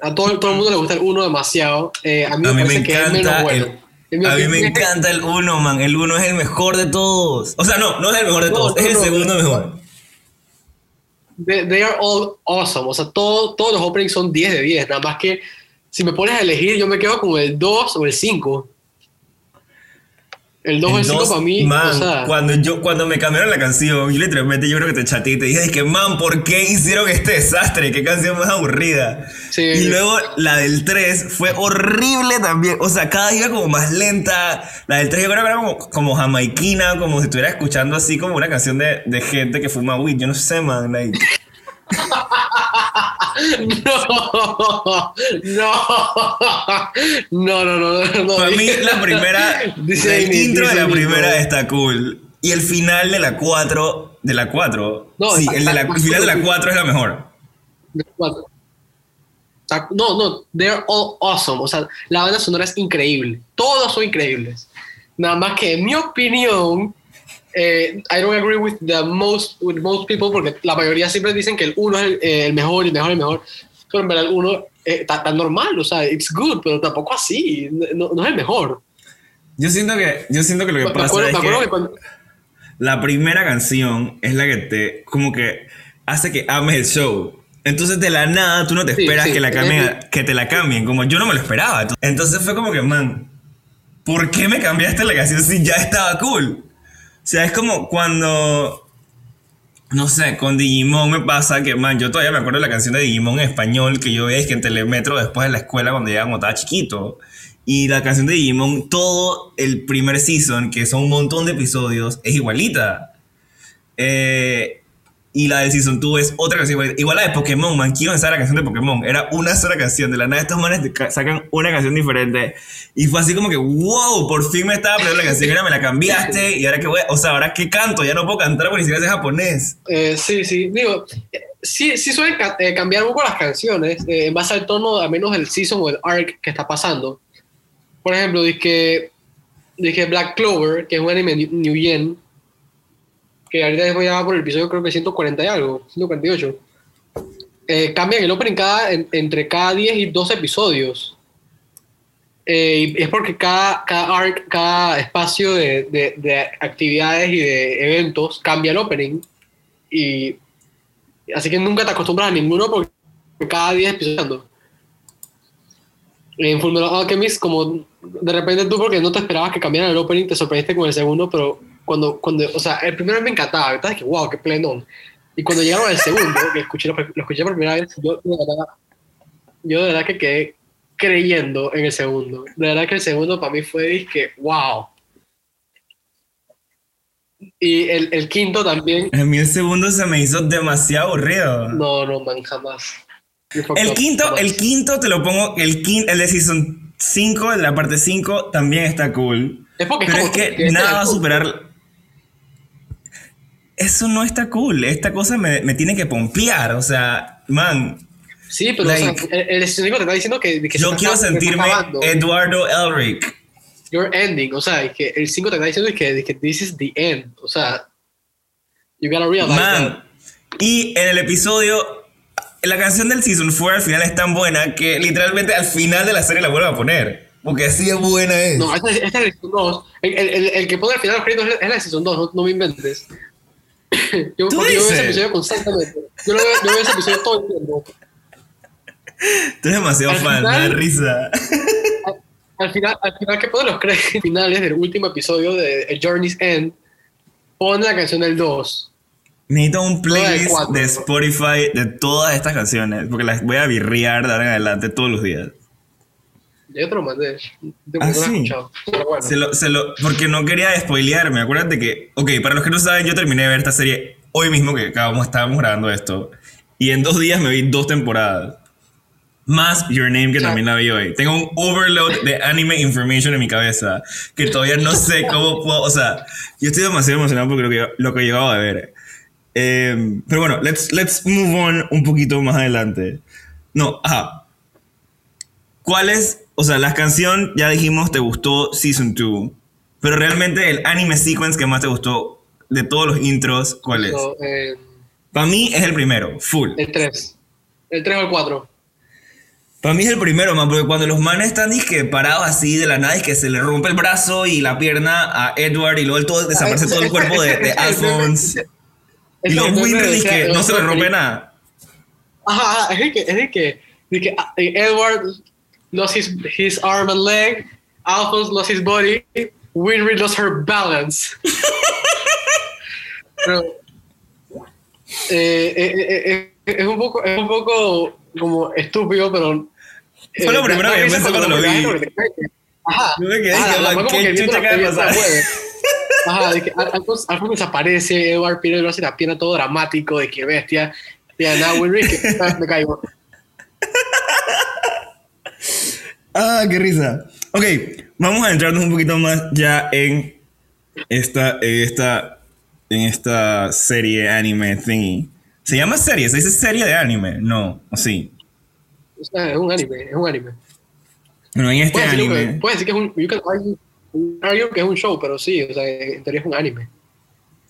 A todo, todo el mundo le gusta el 1 demasiado. Eh, a mí me A mí me parece que es menos encanta bueno. el- A mí me encanta el 1, man. El 1 es el mejor de todos. O sea, no, no es el mejor de No, todos. no, es el segundo mejor. They, they are all awesome. O sea, todo, todos los openings son 10 de 10. Nada más que si me pones a elegir, yo me quedo con el 2 o el 5. El 2 o el 5 para mí, man, o sea, cuando, yo, cuando me cambiaron la canción, yo literalmente yo creo que te chateé y te dije, que man, ¿por qué hicieron este desastre? ¿Qué canción más aburrida? Sí. Y luego la del 3 fue horrible también. O sea, cada día como más lenta. La del 3 yo creo que era como, como jamaiquina, como si estuviera escuchando así como una canción de, de gente que fuma weed. Yo no sé, man. Like, no, no, no, no, no, no. para mí la primera, Dice el intro de dice la Amy, primera no. está cool. Y el final de la 4, de la 4. No, sí, el, de la, el final de la 4 es la mejor. Cuatro. Ta- No, no, they're all awesome. O sea, la banda sonora es increíble. Todos son increíbles. Nada más que en mi opinión, eh, I don't agree with the most with most people porque la mayoría siempre dicen que el uno es el, eh, el mejor, el mejor, el mejor. Pero en verdad el uno eh, está tan normal, o sea, it's good, pero tampoco así. No, no es el mejor. Yo siento que, yo siento que lo que Me pasa acuerdo, es que que cuando, la primera canción es la que te, como que hace que ames el show. Entonces de la nada tú no te Sí, esperas sí, que, la cambien, que te la cambien, como yo no me lo esperaba. Entonces fue como que, man, ¿por qué me cambiaste la canción si ya estaba cool? Sea, es como cuando, no sé, con Digimon me pasa que, man, yo todavía me acuerdo de la canción de Digimon en español que yo veía es que en Telemetro después de la escuela cuando ya cuando estaba chiquito. Y la canción de Digimon, todo el primer season, que son un montón de episodios, es igualita. Eh, y la del Season 2 es otra canción. Igual la de Pokémon, man. Quiero pensar la canción de Pokémon. Era una sola canción. De la nada estos manes sacan una canción diferente. Y fue así como que, wow, por fin me estaba aprendiendo la canción. Ahora me la cambiaste. Y ahora que voy, o sea, ahora qué canto. Ya no puedo cantar porque ni siquiera sé japonés. Eh, sí, sí, digo, sí, sí suelen ca- eh, cambiar un poco las canciones eh, en base al tono, a menos el season o el arc que está pasando. Por ejemplo, dije, dije Black Clover, que es un anime New Gen, que ahorita después ya va por el episodio creo que 140 y algo, 148. Eh, cambian el opening cada, en- entre cada 10 y 12 episodios. Eh, y es porque cada, cada arc, cada espacio de, de- de actividades y de eventos cambia el opening. Y así que nunca te acostumbras a ninguno porque cada día es episodio. En Fullmetal Alchemist, como de repente tú porque no te esperabas que cambiaran el opening, te sorprendiste con el segundo, pero cuando, cuando o sea, el primero me encantaba, ¿verdad? que wow, qué plenón. Y cuando llegaron al segundo, que escuché, lo, lo escuché por primera vez, yo de verdad, yo de verdad que quedé creyendo en el segundo. De verdad que el segundo para mí fue que wow. Y el, el quinto también, A mí el segundo se me hizo demasiado aburrido. no, no, man, jamás. El quinto, jamás. el quinto te lo pongo, el, quin, el de Season 5, la parte 5, también está cool. Es porque Pero es como- que es nada va a superar. Eso no está cool. Esta cosa me, me tiene que pompear. O sea, man, Sí, pero Like, o sea, el, el te está diciendo que, que se yo está- quiero está sentirme acabando. Eduardo Elric. Your ending, o sea, es que el 5 te está diciendo es que, es que this is the end, o sea, you gotta realize that. Man. Y en el episodio, la canción del Season 4 al final es tan buena que literalmente al final de la serie la vuelvo a poner. Porque así de buena es. No, esta, esta es la Season 2. El, el, el, que pone al final los créditos es, es la Season 2, no, no me inventes. Yo, ¿Tú porque yo veo ese dices? episodio constantemente. Yo, lo veo, yo veo ese episodio todo el tiempo. Tú eres demasiado Al fan, me da final- risa. Al final, al final que pone los créditos finales del último episodio de A Journey's End, pone la canción del 2. Necesito un de playlist cuatro. de Spotify de todas estas canciones. Porque las voy a birrear de ahora en adelante todos los días. Yo te lo mandé. Te Ah, sí. escuchado. Pero bueno. Se lo, se lo, porque no quería spoilearme. Acuérdate que, ok, para los que no saben, yo terminé de ver esta serie hoy mismo que acabamos, estábamos grabando esto. Y en dos días me vi dos temporadas. Más Your Name, que también la vi hoy. Tengo un overload de anime information en mi cabeza. Que todavía no sé cómo puedo. O sea, yo estoy demasiado emocionado porque lo que, lo que llegaba a ver. Eh, pero bueno, let's, let's move on un poquito más adelante. No, ajá. ¿Cuál es? O sea, la canción, ya dijimos, te gustó Season 2. Pero realmente el anime sequence que más te gustó de todos los intros, ¿cuál es? So, eh, Para mí es el primero, full. el 3. El 3 o el 4. Para mí es el primero, man, porque cuando los manes están disque parados así de la nada, es que se le rompe el brazo y la pierna a Edward y luego el todo, desaparece todo el cuerpo de, de Alphonse. Y los Winter que no se le rompe nada. Ajá, es de que, es que, de que Edward lost his, his arm and leg, Alphonse lost his body, Winry lost her balance. Pero, eh, eh, eh, es, un poco, es un poco como estúpido, pero. Fue lo primero que risa pensé cuando lo vi. Ajá. Yo me quedé Ajá, que, la- man, como ¿qué que viendo chucha la acaba de película pasar? mueve. Ajá, de que al- algo, algo desaparece, Edward Peter lo hace la pierna todo dramático, de que bestia. A nada, Winry, que me caigo. Ah, qué risa. Ok, vamos a entrarnos un poquito más ya en esta, en esta, en esta serie anime thingy. ¿Se llama serie? ¿Se dice serie de anime? No, o sí. O sea, es un anime, es un anime. Bueno, en este anime... puedes decir que es un. You can argue, argue que es un show, pero sí, o sea, en teoría es un anime.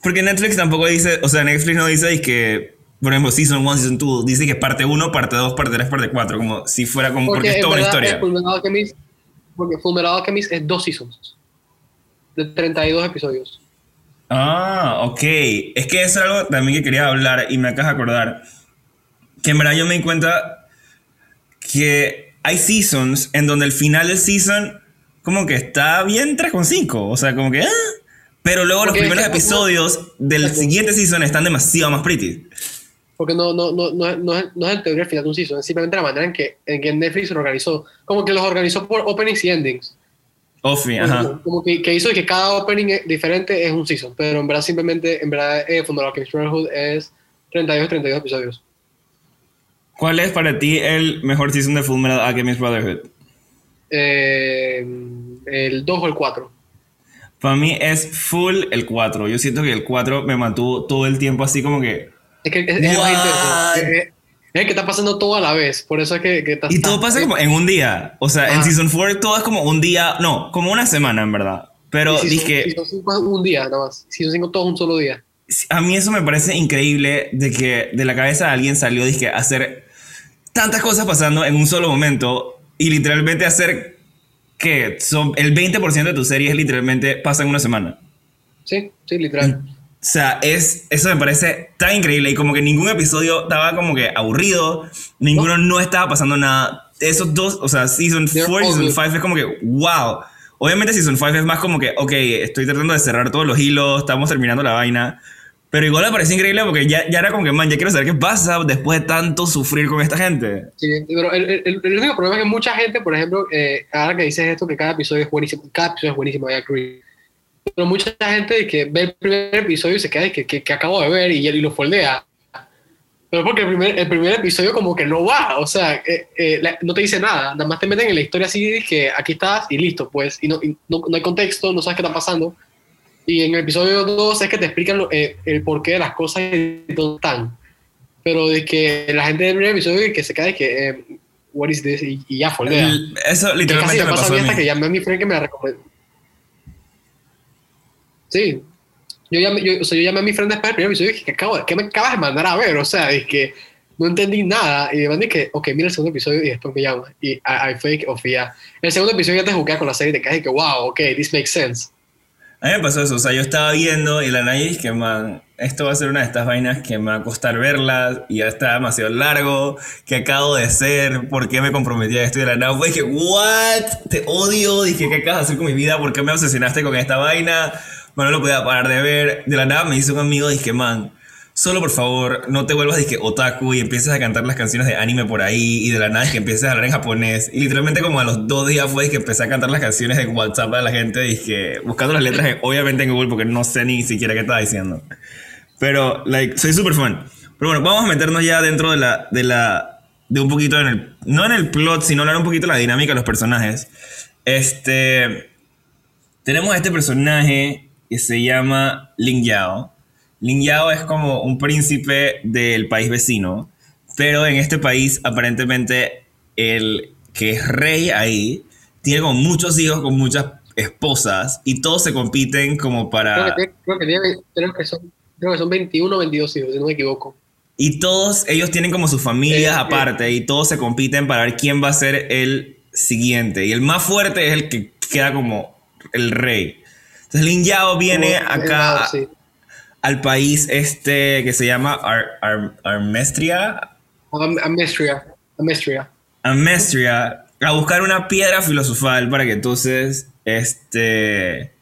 Porque Netflix tampoco dice, o sea, Netflix no dice que, por ejemplo, Season 1, Season 2, dice que parte 1, parte 2, parte 3, parte 4, como si fuera como, porque, es en toda una verdad, historia. Fullmetal Alchemist, porque Fullmetal Alchemist es dos seasons. De 32 episodios. Ah, ok. Es que eso es algo también que quería hablar y me acabas de acordar. Que en verdad yo me di cuenta que hay seasons en donde el final del season como que está bien 3,5. O sea, como que... ah. Pero luego los Porque es primeros episodios del siguiente season están demasiado más pretty. Porque no, no, no, no, no, es- no es en teoría el final de un season, es simplemente la manera en que, en que Netflix lo organizó. Como que los organizó por openings y endings. Ofi, ajá. Como, como que, que hizo que cada opening es diferente es un season. Pero en verdad, simplemente, en verdad, eh, Alchemist Brotherhood es 32, 32 episodios. ¿Cuál es para ti el mejor season de Fullmetal Alchemist Brotherhood? Eh, el 2 o el 4. Para mí es full el 4. Yo siento que el 4 me mantuvo todo el tiempo así como que... Es que es, es más intenso. Es, que está pasando todo a la vez. Por eso es que, que está, Y todo pasa como en un día. O sea, en Ah. Season 4 todo es como un día. No, como una semana en verdad. Pero si dije, si son cinco es un día nada más. Si son cinco, todo es un solo día. a mí eso me parece increíble de que de la cabeza de alguien salió dije, hacer tantas cosas pasando en un solo momento y literalmente hacer que son el 20% de tu serie es literalmente pasa en una semana. Sí, sí, literal. O sea, es, eso me parece tan increíble y como que ningún episodio estaba como que aburrido, ninguno no, estaba pasando nada. Esos dos, o sea, Season They're 4 y Season good. 5 es como que, wow. Obviamente Season 5 es más como que, ok, estoy tratando de cerrar todos los hilos, estamos terminando la vaina. Pero igual me parece increíble porque ya, ya era como que, man, ya quiero saber qué pasa después de tanto sufrir con esta gente. Sí, pero el, el- el único problema es que mucha gente, por ejemplo, eh, ahora que dices esto, que cada episodio es buenísimo, cada episodio es buenísimo, agree. Pero mucha gente que ve el primer episodio y se queda que, que, que acabo de ver y, y lo foldea. Pero porque el primer, el primer episodio como que no va, o sea, eh, eh, la- no te dice nada, nada más te meten en la historia así de que aquí estás y listo, pues, y no, y no, no hay contexto, no sabes qué está pasando. Y en el episodio 2 es que te explican lo- eh, el porqué de las cosas y dónde están. Pero de que la gente del primer episodio que se cae que, eh, what is this? Y, y ya foldea. Eso Que casi literalmente me pasa a pasó mí hasta que llamé a mi friend que me la recomendó. Sí. Yo llamé, yo, o sea, yo llamé a mi friend después del primer episodio y dije, ¿qué, acabo, ¿qué me acabas de mandar a ver? O sea, es que no entendí nada. Y mandé que, ok, mira el segundo episodio y después me llama. Y ahí fue que. El segundo episodio ya te jugué con la serie y te caes que, wow, ok, this makes sense. A mí me pasó eso, o sea, yo estaba viendo y la nadie dije, man, esto va a ser una de estas vainas que me va a costar verlas y ya está demasiado largo, que acabo de ser, ¿por qué me comprometí a esto? Y la nada fue dije, what, te odio, dije, ¿qué acabas de hacer con mi vida? ¿Por qué me obsesionaste con esta vaina? Bueno, no lo podía parar de ver. De la nada me hizo un amigo, dije, man, solo por favor, no te vuelvas, dije, otaku y empieces a cantar las canciones de anime por ahí y de la nada es que empieces a hablar en japonés. Y literalmente como a los dos días fue que empecé a cantar las canciones de WhatsApp a la gente, dije, buscando las letras en- obviamente en Google porque no sé ni siquiera qué estaba diciendo. Pero, like, soy súper fan. Pero bueno, vamos a meternos ya dentro de la, de la, de un poquito en el, no en el plot, sino hablar un poquito de la dinámica de los personajes. Este, tenemos a este personaje que se llama Ling Yao. Ling Yao es como un príncipe del país vecino, pero en este país aparentemente el que es rey ahí tiene como muchos hijos con muchas esposas y todos se compiten como para... Creo que, creo que, tiene- creo que son, creo que son 21 o 22 hijos, si no me equivoco. Y todos ellos tienen como sus familias Eh, aparte y todos se compiten para ver quién va a ser el siguiente. Y el más fuerte es el que queda como el rey. Entonces Lin Yao viene Como- acá sí. al país este que se llama Ar- Ar- Armestria, Am- Amestria. Amestria. Amestria, a buscar una piedra filosofal para que entonces este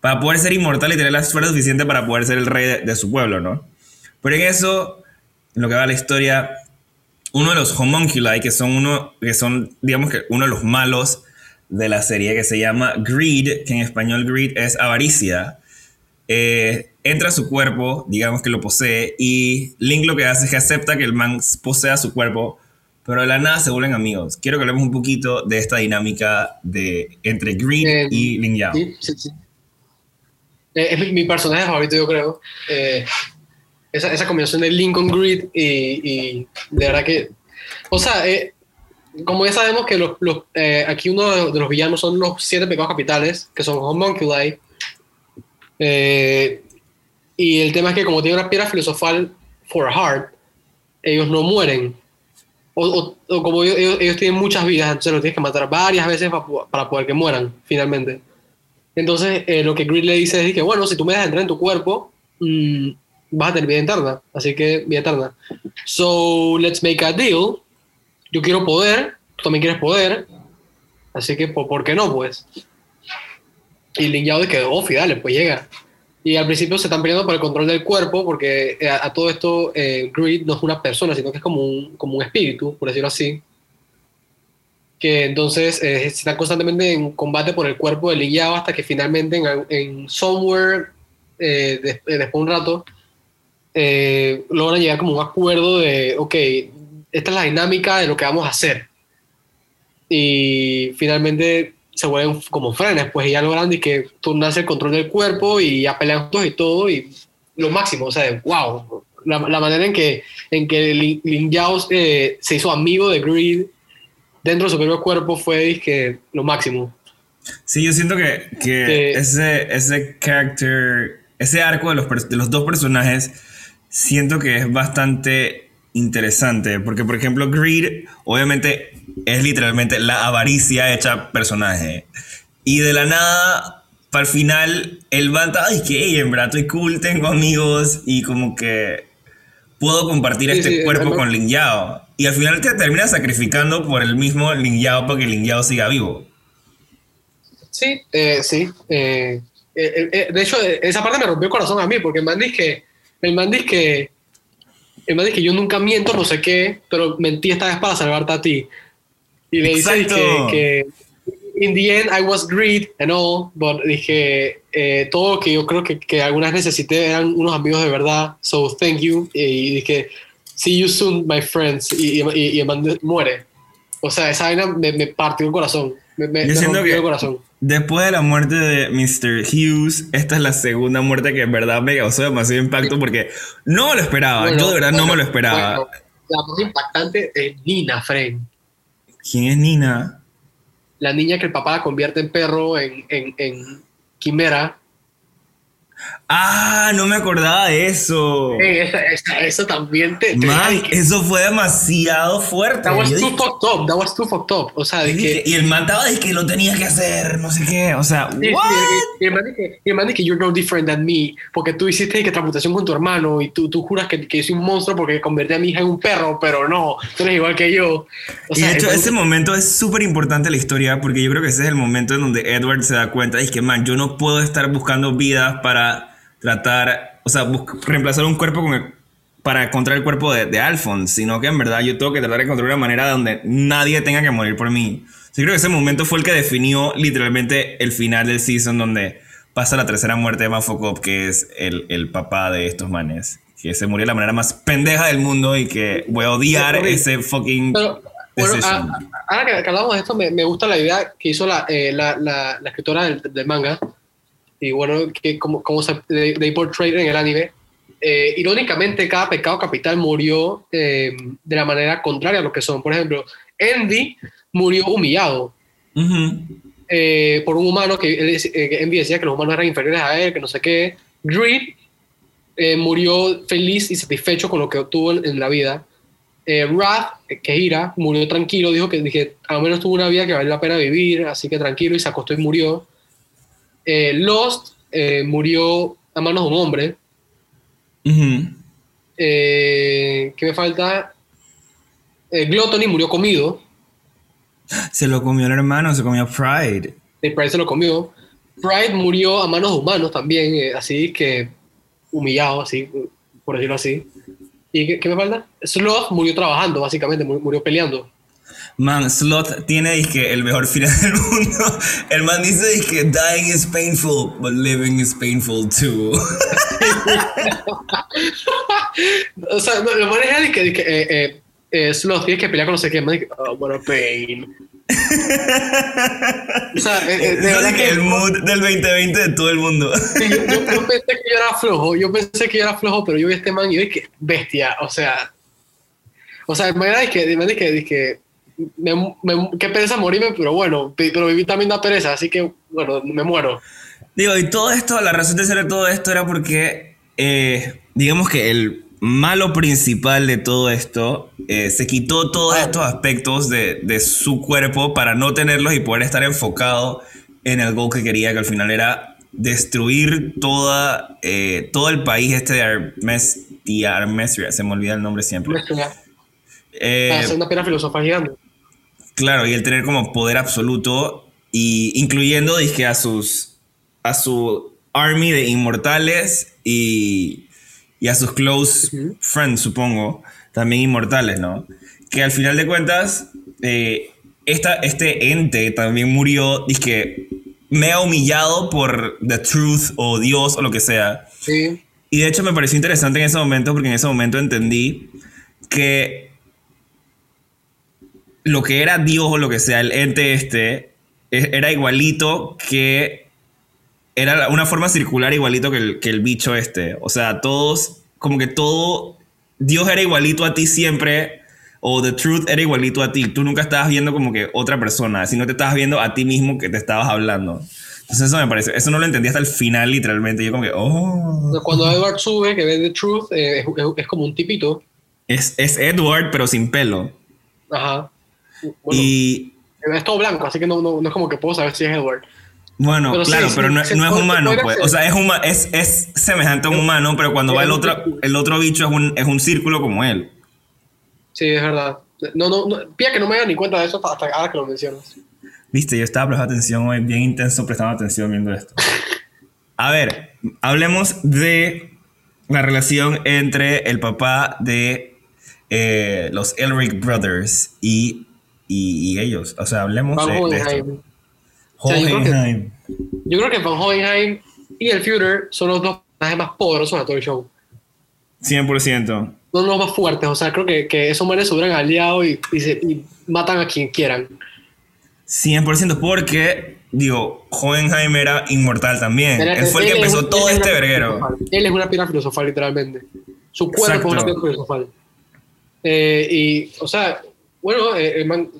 para poder ser inmortal y tener la fuerza suficiente para poder ser el rey de, de su pueblo, ¿no? Pero en eso, en lo que va la historia, uno de los homunculi, que son uno, que son, digamos que uno de los malos de la serie, que se llama Greed, que en español Greed es avaricia, eh, entra a su cuerpo, digamos que lo posee, y Link lo que hace es que acepta que el man posea su cuerpo, pero de la nada se vuelven amigos. Quiero que hablemos un poquito de esta dinámica de, entre Greed Eh, y Lin Yao. Sí, sí, sí. Eh, es mi, mi personaje favorito, yo creo. Eh, esa, esa combinación de Lincoln Grid y, y de verdad que. O sea, eh, como ya sabemos que los, los, eh, aquí uno de, los villanos son los siete pecados capitales, que son Homunculi. Eh, y el tema es que, como tiene una piedra filosofal for a heart, ellos no mueren. O, o- o como ellos, ellos- tienen muchas vidas, entonces los tienes que matar varias veces para, para poder que mueran, finalmente. Entonces, eh, lo que Grid le dice es que, bueno, si tú me dejas entrar en tu cuerpo, mm, vas a tener vida eterna. Así que, vida eterna. So, let's make a deal. Yo quiero poder, tú también quieres poder. Así que, ¿por, por qué no, pues? Y Lin Yao dice, oh, dale, pues llega. Y al principio se están peleando por el control del cuerpo, porque eh, a, a todo esto, eh, Greed no es una persona, sino que es como un, como un espíritu, por decirlo así que entonces eh, está constantemente en combate por el cuerpo de Lin Yao hasta que finalmente en, en Somewhere, eh, des- eh, después de un rato, eh, logran llegar como un acuerdo de, ok, esta es la dinámica de lo que vamos a hacer. Y finalmente se vuelven como frenes, pues y ya logran y que turnarse el control del cuerpo y ya pelean juntos y todo, y lo máximo, o sea, wow. La, la manera en que, en que Lin, Lin Yao eh, se hizo amigo de Greed dentro de su propio cuerpo fue que lo máximo. Sí, yo siento que, que Que- ese, ese character, ese arco de los, de los dos personajes, siento que es bastante interesante. Porque, por ejemplo, Greed, obviamente, es literalmente la avaricia hecha personaje. Y de la nada, para el final, el va ay, que en verdad estoy cool, tengo amigos y como que puedo compartir Sí, este sí, cuerpo además- con Lin Yao. Y al final te terminas sacrificando por el mismo Lin Yao para que Lin Yao siga vivo. Sí, eh, sí. eh, eh, eh, de hecho, eh, esa parte me rompió el corazón a mí, porque el man dice que, el man dice que, el man dice que yo nunca miento, no sé qué, pero mentí esta vez para salvarte a ti. Y le dice que, que in the end I was greed and all, but dije, eh, todo lo que yo creo que, que alguna vez necesité eran unos amigos de verdad, so thank you. Y dije, see you soon, my friends. Y, y, y muere. O sea, esa vaina me, me partió el corazón. Me, me, Yo me siento que- el corazón. Después de la muerte de Mr. Hughes, esta es la segunda muerte que en verdad me causó demasiado impacto porque no me lo esperaba. Bueno, Yo de verdad no me lo esperaba. bueno, la más impactante es Nina Fren, ¿Quién es Nina? la niña que el papá la convierte en perro en, en, en quimera. Ah, no me acordaba de eso. Eh, esa- esa- eso también te... te Man, que- eso fue demasiado fuerte. that was Yo too dije- fucked up, that was too fucked up. O sea, de que... y el man estaba de que lo tenía que hacer, no sé qué. O sea, Sí, y- y el man dice que- y el man que you're no different than me, porque tú hiciste que transmutación con tu hermano y tú, tú juras que, que yo soy un monstruo porque convertí a mi hija en un perro, pero no, tú eres igual que yo. O Y sea, de hecho, man- ese momento es súper importante en la historia porque yo creo que ese es el momento en donde Edward se da cuenta, es que, man, yo no puedo estar buscando vidas para tratar, o sea, reemplazar un cuerpo con el- para encontrar el cuerpo de, de Alphonse, sino que en verdad yo tengo que tratar de encontrar una manera donde nadie tenga que morir por mí. Yo creo que ese momento fue el que definió literalmente el final del season donde pasa la tercera muerte de Mafokop, que es el, el papá de estos manes. Que se murió de la manera más pendeja del mundo y que voy a odiar Horrible. ese fucking Pero, bueno, ahora que, que hablamos de esto, me, me gusta la idea que hizo la, eh, la, la, la escritora del, del manga. Y bueno, que como, como se portrayed en el anime. Eh, irónicamente, cada pecado capital murió eh, de la manera contraria a lo que son. Por ejemplo, Envy murió humillado eh, por un humano que, dec- eh, que Envy decía que los humanos eran inferiores a él, que no sé qué. Greed murió feliz y satisfecho con lo que obtuvo en, en la vida. Wrath, que murió tranquilo, dijo que dije, al menos tuvo una vida que vale la pena vivir, así que tranquilo, y se acostó y murió. Eh, Lost eh, murió a manos de un hombre. Eh, ¿Qué me falta? Gluttony murió comido. Se lo comió el hermano, se comió Pride. Pride se lo comió. Pride murió a manos de humanos también, así que humillado, así, por decirlo así. ¿Y qué, qué me falta? Sloth murió trabajando, básicamente, mu- murió peleando. Man, Sloth tiene dizque, el mejor final del mundo. El man dice dizque, dying is painful, but living is painful too. O sea, no, lo maneja de que, de que eh, eh, eh, tienes que pelear con no sé qué, man, que, oh, what a pain. o sea, eh, eh, de verdad es que el mood del 2020 de todo el mundo. Yo, yo- yo pensé que yo era flojo, yo pensé que yo era flojo, pero yo vi a este man y yo dije, bestia, o sea, o sea, me era que, me que, dije, me, me, qué pereza morirme, pero bueno, pe- pero vivir también da pereza, así que, bueno, me muero. Digo, y todo esto, la razón de ser de todo esto era porque, eh, digamos que el malo principal de todo esto eh, se quitó todos estos aspectos de, de su cuerpo para no tenerlos y poder estar enfocado en el goal que quería, que al final era destruir toda, eh, todo el país este de Armestia, Armestria, se me olvida el nombre siempre. Eh, hacer una piedra filosofal gigante. Claro, y el tener como poder absoluto, y incluyendo dizque, a sus a su army de inmortales y, y a sus close friends, supongo, también inmortales, ¿no? Que al final de cuentas, eh, esta, este ente también murió, dizque, mega humillado por The Truth o Dios o lo que sea. Sí, Y de hecho me pareció interesante en ese momento porque en ese momento entendí que lo que era Dios o lo que sea, el ente este, e- era igualito que... Era una forma circular igualito que el, que el bicho este. O sea, todos, como que todo... Dios era igualito a ti siempre, o The Truth era igualito a ti. Tú nunca estabas viendo como que otra persona, sino te estabas viendo a ti mismo que te estabas hablando. Entonces eso me parece, eso no lo entendí hasta el final literalmente. Yo como que, oh... cuando Edward sube, que ve The Truth, eh, es, es- es como un tipito, Es, es Edward, pero sin pelo. ajá. Bueno, y es todo blanco, así que no, no, no es como que puedo saber si es Edward. bueno, Pero claro, sí, pero no, se no es humano, pues. ser. O sea, es, huma- es, es semejante a un humano, pero cuando Sí, va el otro, el otro bicho es un, es un círculo como él. Sí, es verdad. No, no, no, pilla que no me haga ni cuenta de eso hasta ahora que lo mencionas. Viste, yo estaba prestando atención hoy, bien intenso prestando atención viendo esto. A ver, hablemos de la relación entre el papá de eh, los Elric Brothers y, y, y ellos. O sea, hablemos Van de, de Hohenheim. esto. O sea, yo creo que- Hohenheim. Yo creo que Van Hohenheim y el Führer son los dos personajes más poderosos de todo el show. 100%. Son los más fuertes. O sea, creo que, que esos manes se hubieran aliado y, y, se- y matan a quien quieran. 100% porque, digo, Hohenheim era inmortal también. Era- Él fue el que empezó un- todo este verguero. Él es una piedra filosofal, literalmente. Su cuerpo Exacto. es una piedra filosofal. Eh, y, o sea, bueno, eh, el, man-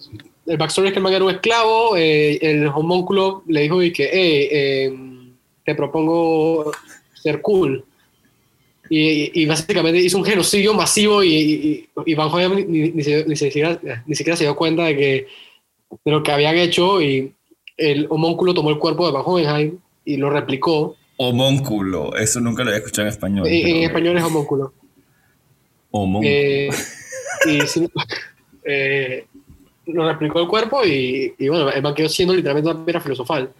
el backstory es que el man era un esclavo. eh, el homónculo le dijo y que, "Hey, eh, te propongo ser cool. Y, y básicamente hizo un genocidio masivo y, y, y Van Hoyen ni, ni, ni, siquiera, ni siquiera se dio cuenta de, que, de lo que habían hecho y el homónculo tomó el cuerpo de Van Hohenheim y lo replicó. Homónculo, eso nunca lo había escuchado en español. En, español es homónculo. Homónculo. Eh, y eh, lo replicó el cuerpo y, y bueno, el man quedó siendo literalmente una piedra filosofal.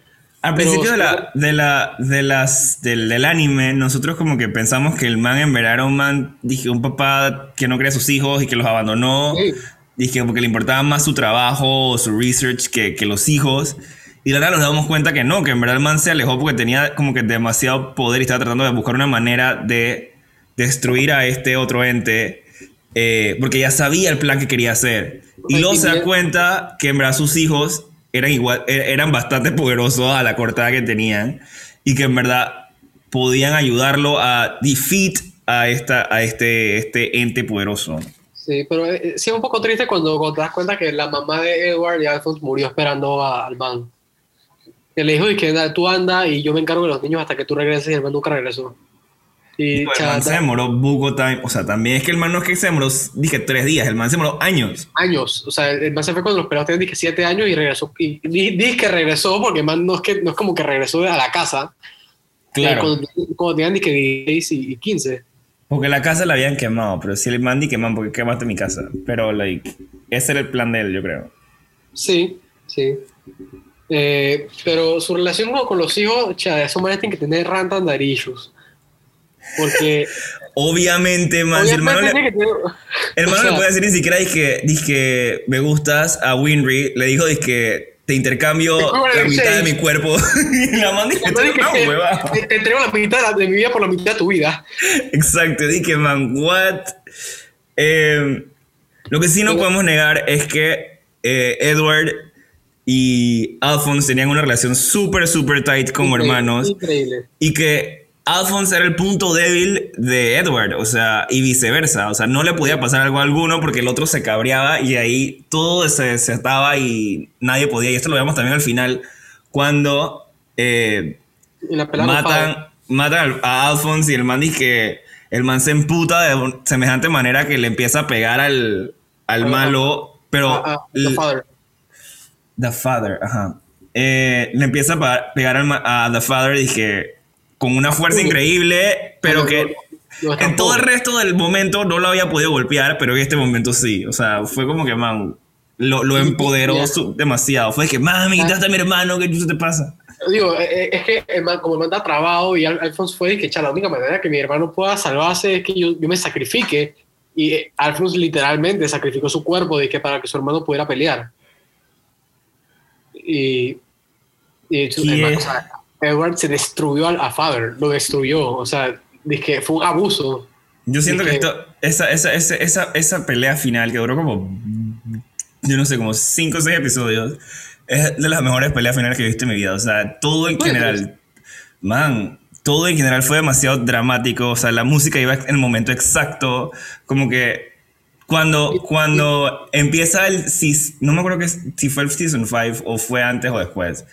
Al principio de la, de la, de las, del, del anime, nosotros como que pensamos que el man en verdad era un man, dije, un papá que no quería a sus hijos y que los abandonó. Sí. Dije, porque le importaba más su trabajo o su research que, que los hijos. Y la verdad nos damos cuenta que no, que en verdad el man se alejó porque tenía como que demasiado poder y estaba tratando de buscar una manera de destruir a este otro ente. Eh, porque ya sabía el plan que quería hacer. Y luego se da cuenta que en verdad sus hijos eran, igual, e- eran bastante poderosos a la cortada que tenían. Y que en verdad podían ayudarlo a defeat a, esta, a este, este ente poderoso. Sí, pero eh, sí es un poco triste cuando, cuando te das cuenta que la mamá de Edward y Alphonse murió esperando a- al man. Que le dijo, y que "Anda, tú anda y yo me encargo de los niños hasta que tú regreses y el man nunca regresó. Y el man se demoró buco time. O sea, también es que el man no es que se demoró, dije, tres días. El man se demoró años. años. O sea, el man se fue cuando los pelados tenían dije, siete años y regresó. Y dice que regresó porque el man no es, que, no es como que regresó a la casa. Claro. Cuando, cuando tenían dije, 16 y y 15. Porque la casa la habían quemado. Pero si el man di queman porque quemaste mi casa. Pero, like, ese era el plan de él, yo creo. Sí, sí. Eh, pero su relación con, los hijos, cha, esos manes tienen que tener issues. Porque Obviamente, man, si hermano, le, hermano o puede decir ni siquiera dizque, dizque me gustas a Winry, le dijo que te intercambio la mitad de mi cuerpo. y la man te, te entrego la mitad de, la- de mi vida por la mitad de tu vida. Exacto, dije, man, what? Eh, lo que sí no podemos negar es que eh, Edward y Alphonse tenían una relación súper, súper tight como Increíble, hermanos Increíble. y que Alphonse era el punto débil de Edward, o sea, y viceversa, o sea, no le podía pasar algo a alguno porque el otro se cabreaba y ahí todo se desataba y nadie podía, y esto lo vemos también al final, cuando... eh, Y la matan, a Alphonse y el man dice que el man se emputa de semejante manera que le empieza a pegar al, al malo, pero ah, the father. The Father, ajá. Eh, le empieza a pegar al a The Father dije con una fuerza increíble, pero No, que no, no, en todo el resto del momento no lo había podido golpear, pero en este momento sí. O sea, fue como que, man, lo, lo empoderó demasiado. Fue que, mami, quitaste a mi hermano, ¿qué te pasa? Digo, eh, eh, es que el man- como el man está trabado y Al- Alphonse fue y que, la única manera que mi hermano pueda salvarse es que yo, yo me sacrifique. Y eh, Alphonse literalmente sacrificó su cuerpo de que para que su hermano pudiera pelear. Y, y su- el man, o sea, Edward se destruyó al- a Father, lo destruyó. O sea, dije, fue un abuso. Yo siento que Dije- esto, esa, esa, esa, esa, esa pelea final que duró como, yo no sé, como 5 o 6 episodios, es de las mejores peleas finales que he visto en mi vida. O sea, todo en general, man, todo en general fue demasiado dramático. O sea, la música iba en el momento exacto. Como que cuando, cuando empieza el, no me acuerdo que, si fue el Season 5 o fue antes o después.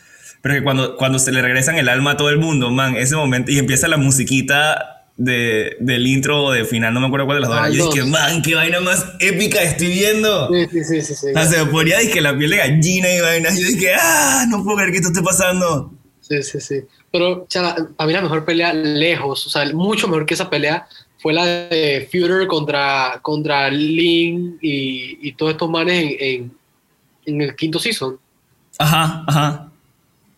Pero que cuando, cuando se le regresan el alma a todo el mundo, man, ese momento, y empieza la musiquita de, del intro o de final, no me acuerdo cuál de las dos. Ah. Yo dije, man, qué vaina más épica estoy viendo. Sí, sí, sí, sí. sí. O sea, se me ponía dije, la piel de gallina y vainas. Yo dije, ah, no puedo creer que esto esté pasando. Sí, sí, sí. Pero, chala, para mí la mejor pelea lejos, o sea, mucho mejor que esa pelea fue la de Führer contra, contra Lin y, y todos estos manes en, en, en el quinto season. Ajá, ajá.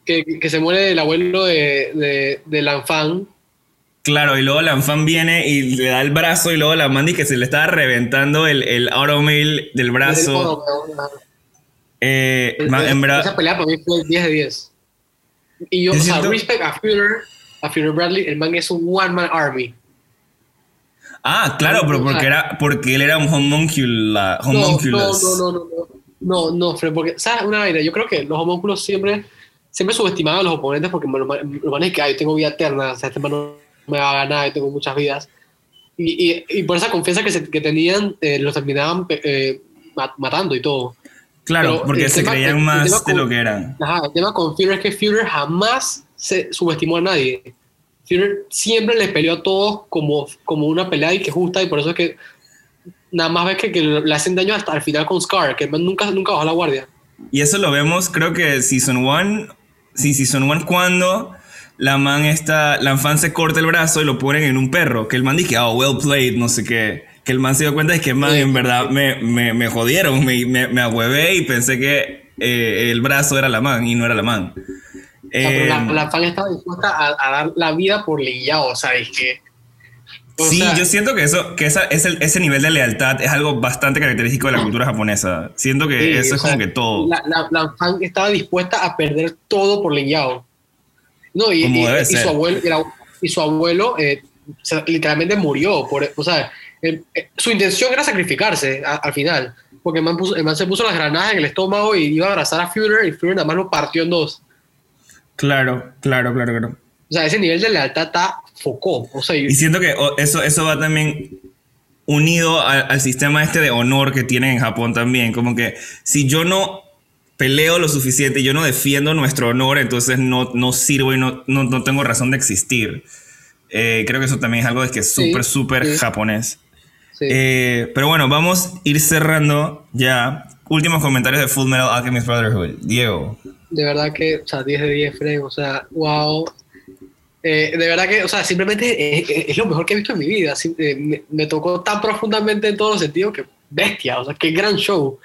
Que, que se muere el abuelo de, de, de Lanfang. Claro, y luego la fan viene y le da el brazo y luego la Mandy que se le estaba reventando el, el automail del brazo. Eh, man, en verdad, Esa pelea para mí fue 10 de 10. Y yo, o sea, siento- respect a Führer, a Führer Bradley, el man es un one-man army. Ah, claro, pero porque, era, porque él era un homuncula, No, no, homunculus. no, no, no, no, no, no, Fred, porque, ¿sabes? Una vaina, yo creo que los homúnculos siempre, siempre subestimaban a los oponentes porque me lo lo man es que "Ay, yo tengo vida eterna, o sea, este man no me va a ganar, yo tengo muchas vidas. Y, y, y por esa confianza que, se- que tenían, eh, los terminaban eh, ma- matando y todo. Claro, Pero porque se tema- creían el- más de con- lo que eran. Ajá, el tema con Führer es que Führer jamás se subestimó a nadie. Führer siempre le peleó a todos como, como una pelea y que justa, y por eso es que nada más ves que, que le hacen daño hasta el final con Scar, que nunca, nunca bajó la guardia. Y eso lo vemos, creo que Season 1, sí, Season 1 cuando la man está, la fan se corta el brazo y lo ponen en un perro, que el man dice, oh, well played, no sé qué. Que el man se dio cuenta de que, man, Sí. en verdad me, me, me jodieron, me, me, me ahuevé y pensé que eh, el brazo era la man y no era la man. O sea, pero la, Eh, la fan estaba dispuesta a, a dar la vida por Lin Yao, o sea, es que... o sí, sea, yo siento que eso, que esa, ese, ese nivel de lealtad es algo bastante característico de la cultura japonesa. Siento que sí, eso es sea, como que todo. La, la, la fan estaba dispuesta a perder todo por Lin Yao. No, y, Como y- debe y ser. su abuelo, y, su abuelo eh, literalmente murió. Por, o sea, el- eh, su intención era sacrificarse a- al final. Porque el man, puso- el man se puso las granadas en el estómago y iba a abrazar a Führer y Führer nada más lo partió en dos. Claro, claro, claro, claro. O sea, ese nivel de lealtad está focó. O sea, y- siento que o- eso, eso va también unido a- al sistema este de honor que tienen en Japón también. Como que si yo no peleo lo suficiente, yo no defiendo nuestro honor, entonces no, no sirvo y no, no, no tengo razón de existir. Eh, creo que eso también es algo de que es Sí, súper, súper sí. japonés. sí. Eh, pero bueno, vamos a ir cerrando ya. Últimos comentarios de Full Metal Alchemist Brotherhood. Diego. de verdad que, o sea, 10 de 10, Fred, o sea, wow. Eh, de verdad que, o sea, simplemente es, es- es lo mejor que he visto en mi vida. Eh, me, me tocó tan profundamente en todos los sentidos que bestia, o sea, qué gran show.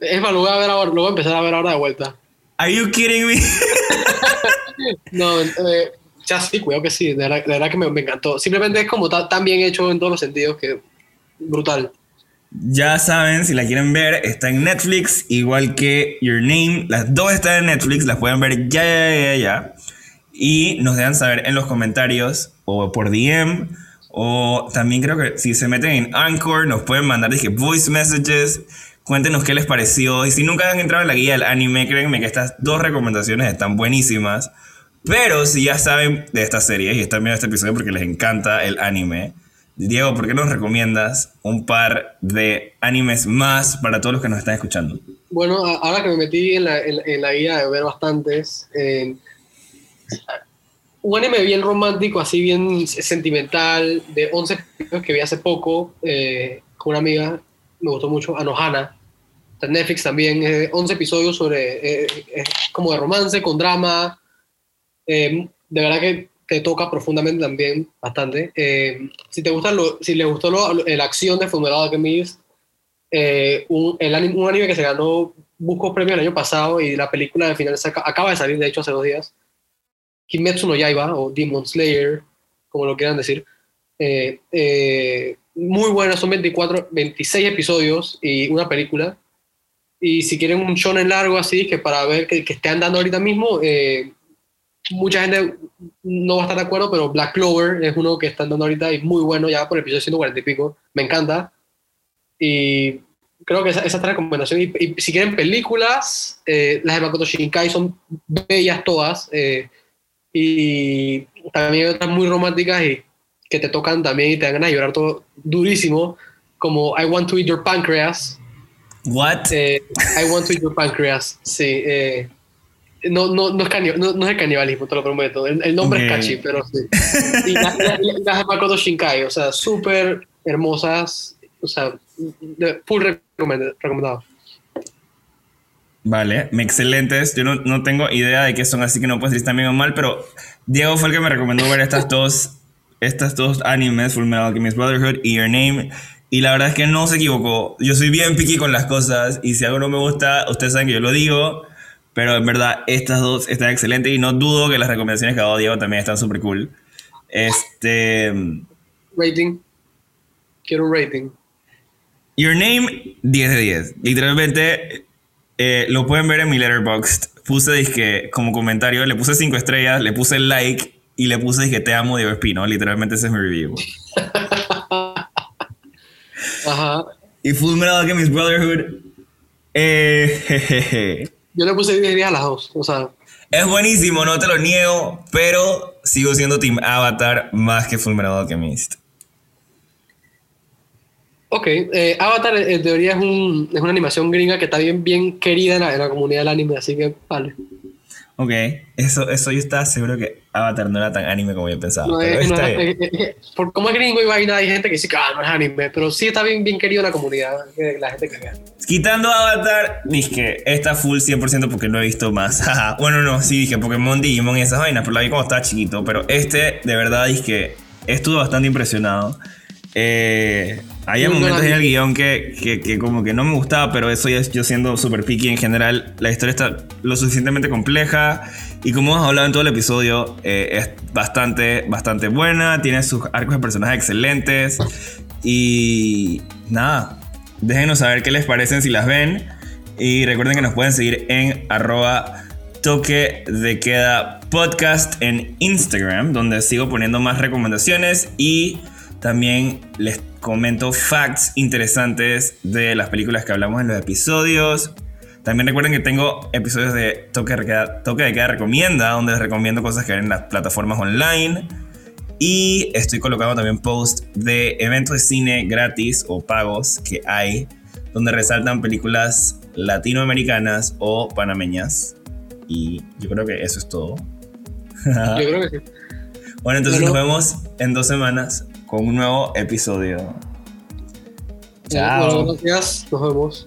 Es más, lo voy a ver ahora, lo voy a empezar a ver ahora de vuelta. Are you kidding me? no, eh, ya sí, cuidado que sí, de verdad, de verdad que me, me, encantó. Simplemente es como tan bien hecho en todos los sentidos que brutal. Ya saben, si la quieren ver, está en Netflix, igual que Your Name. Las dos están en Netflix, las pueden ver ya, ya, ya, ya. Y nos dejan saber en los comentarios o por DM. O también creo que si se meten en Anchor, nos pueden mandar dije, voice messages. Cuéntenos qué les pareció. Y si nunca han entrado en la guía del anime, créanme que estas dos recomendaciones están buenísimas. Pero si ya saben de esta serie y están viendo este episodio porque les encanta el anime, Diego, ¿por qué nos recomiendas un par de animes más para todos los que nos están escuchando? Bueno, ahora que me metí en la, en, la guía de ver bastantes, eh, un anime bien romántico, así bien sentimental, de 11 episodios que vi hace poco eh, con una amiga, me gustó mucho, Anohana. Netflix también, 11 episodios sobre, eh, como de romance, con drama. de verdad que te toca profundamente también, bastante. Eh, si te gusta, lo, si le gustó la acción de Funeral Alchemist, eh, un, el anime, un anime que se ganó buscó premio el año pasado y la película de final acaba de salir, de hecho, hace dos días. Kimetsu no Yaiba o Demon Slayer, como lo quieran decir. Eh, muy buena, son 24, 26 episodios y una película. Y si quieren un shonen largo así, que para ver que, que estén dando ahorita mismo, mucha gente no va a estar de acuerdo, pero Black Clover es uno que están dando ahorita y muy bueno, ya por el episodio 140 y pico. Me encanta. Y creo que esa, esa es la recomendación. Y, si quieren películas, eh, las de Makoto Shinkai son bellas todas. Eh, y también hay otras muy románticas y que te tocan también y te dan ganas de llorar todo durísimo, como I Want to Eat Your Pancreas. What? Eh, I Want to Eat Your Pancreas, sí. No, no, no, es no, no, es canibalismo, te lo prometo. El, nombre es Kachi, pero sí. Y las de Makoto Shinkai, o sea, súper hermosas, o sea, full recomendado. Vale, excelentes. Yo no, no, tengo idea de qué son, así que no puedo decir bien o mal, pero Diego fue el que me recomendó ver estas dos, estas dos animes, Full Metal Alchemist Brotherhood y Your Name. Y la verdad es que no se equivocó. Yo soy bien picky con las cosas y si algo no me gusta, ustedes saben que yo lo digo. Pero en verdad, estas dos están excelentes y no dudo que las recomendaciones que ha dado Diego también están súper cool. Este. Rating. Quiero un rating. Your Name, 10 de 10. Literalmente, eh, lo pueden ver en mi letterboxd. Puse disque, como comentario, le puse 5 estrellas, le puse like y le puse disque te amo Diego Espino. Literalmente ese es mi review. Ajá. Y Full Metal Alchemist Brotherhood. Eh, jejeje. Yo le puse 10 días a las dos. O sea. Es buenísimo, no te lo niego, pero sigo siendo Team Avatar más que Fullmetal Alchemist. Ok, eh, Avatar en teoría es, un, es, una animación gringa que está bien, bien querida en la, en la comunidad del anime, así que vale. Ok, eso, eso yo estaba seguro que Avatar no era tan anime como yo pensaba. No, pero es, por como es gringo y vaina, hay gente que dice que ah, no es anime, pero sí está bien, bien querido en la comunidad, la gente que vea. Quitando Avatar, dije, está full 100% porque no he visto más. bueno, no, sí dije Pokémon, Digimon y esas vainas, pero la vi cuando estaba chiquito. Pero este, de verdad, dije, estuve bastante impresionado. Eh, hay momentos en el guion que, que, como que no me gustaba, pero eso ya es yo siendo super picky en general. La historia está lo suficientemente compleja y como hemos hablado en todo el episodio, eh, es bastante, bastante buena. Tiene sus arcos de personajes excelentes y nada, déjenos saber qué les parecen si las ven. Y recuerden que nos pueden seguir en arroba toque de queda podcast en Instagram, donde sigo poniendo más recomendaciones y también les comento facts interesantes de las películas que hablamos en los episodios. También recuerden que tengo episodios de Toque de Queda, Toque de Queda Recomienda, donde les recomiendo cosas que ven en las plataformas online. Y estoy colocando también posts de eventos de cine gratis o pagos que hay, donde resaltan películas latinoamericanas o panameñas. Y yo creo que eso es todo. yo creo que sí. Bueno, entonces nos vemos en dos semanas con un nuevo episodio. Chao. gracias. Nos vemos.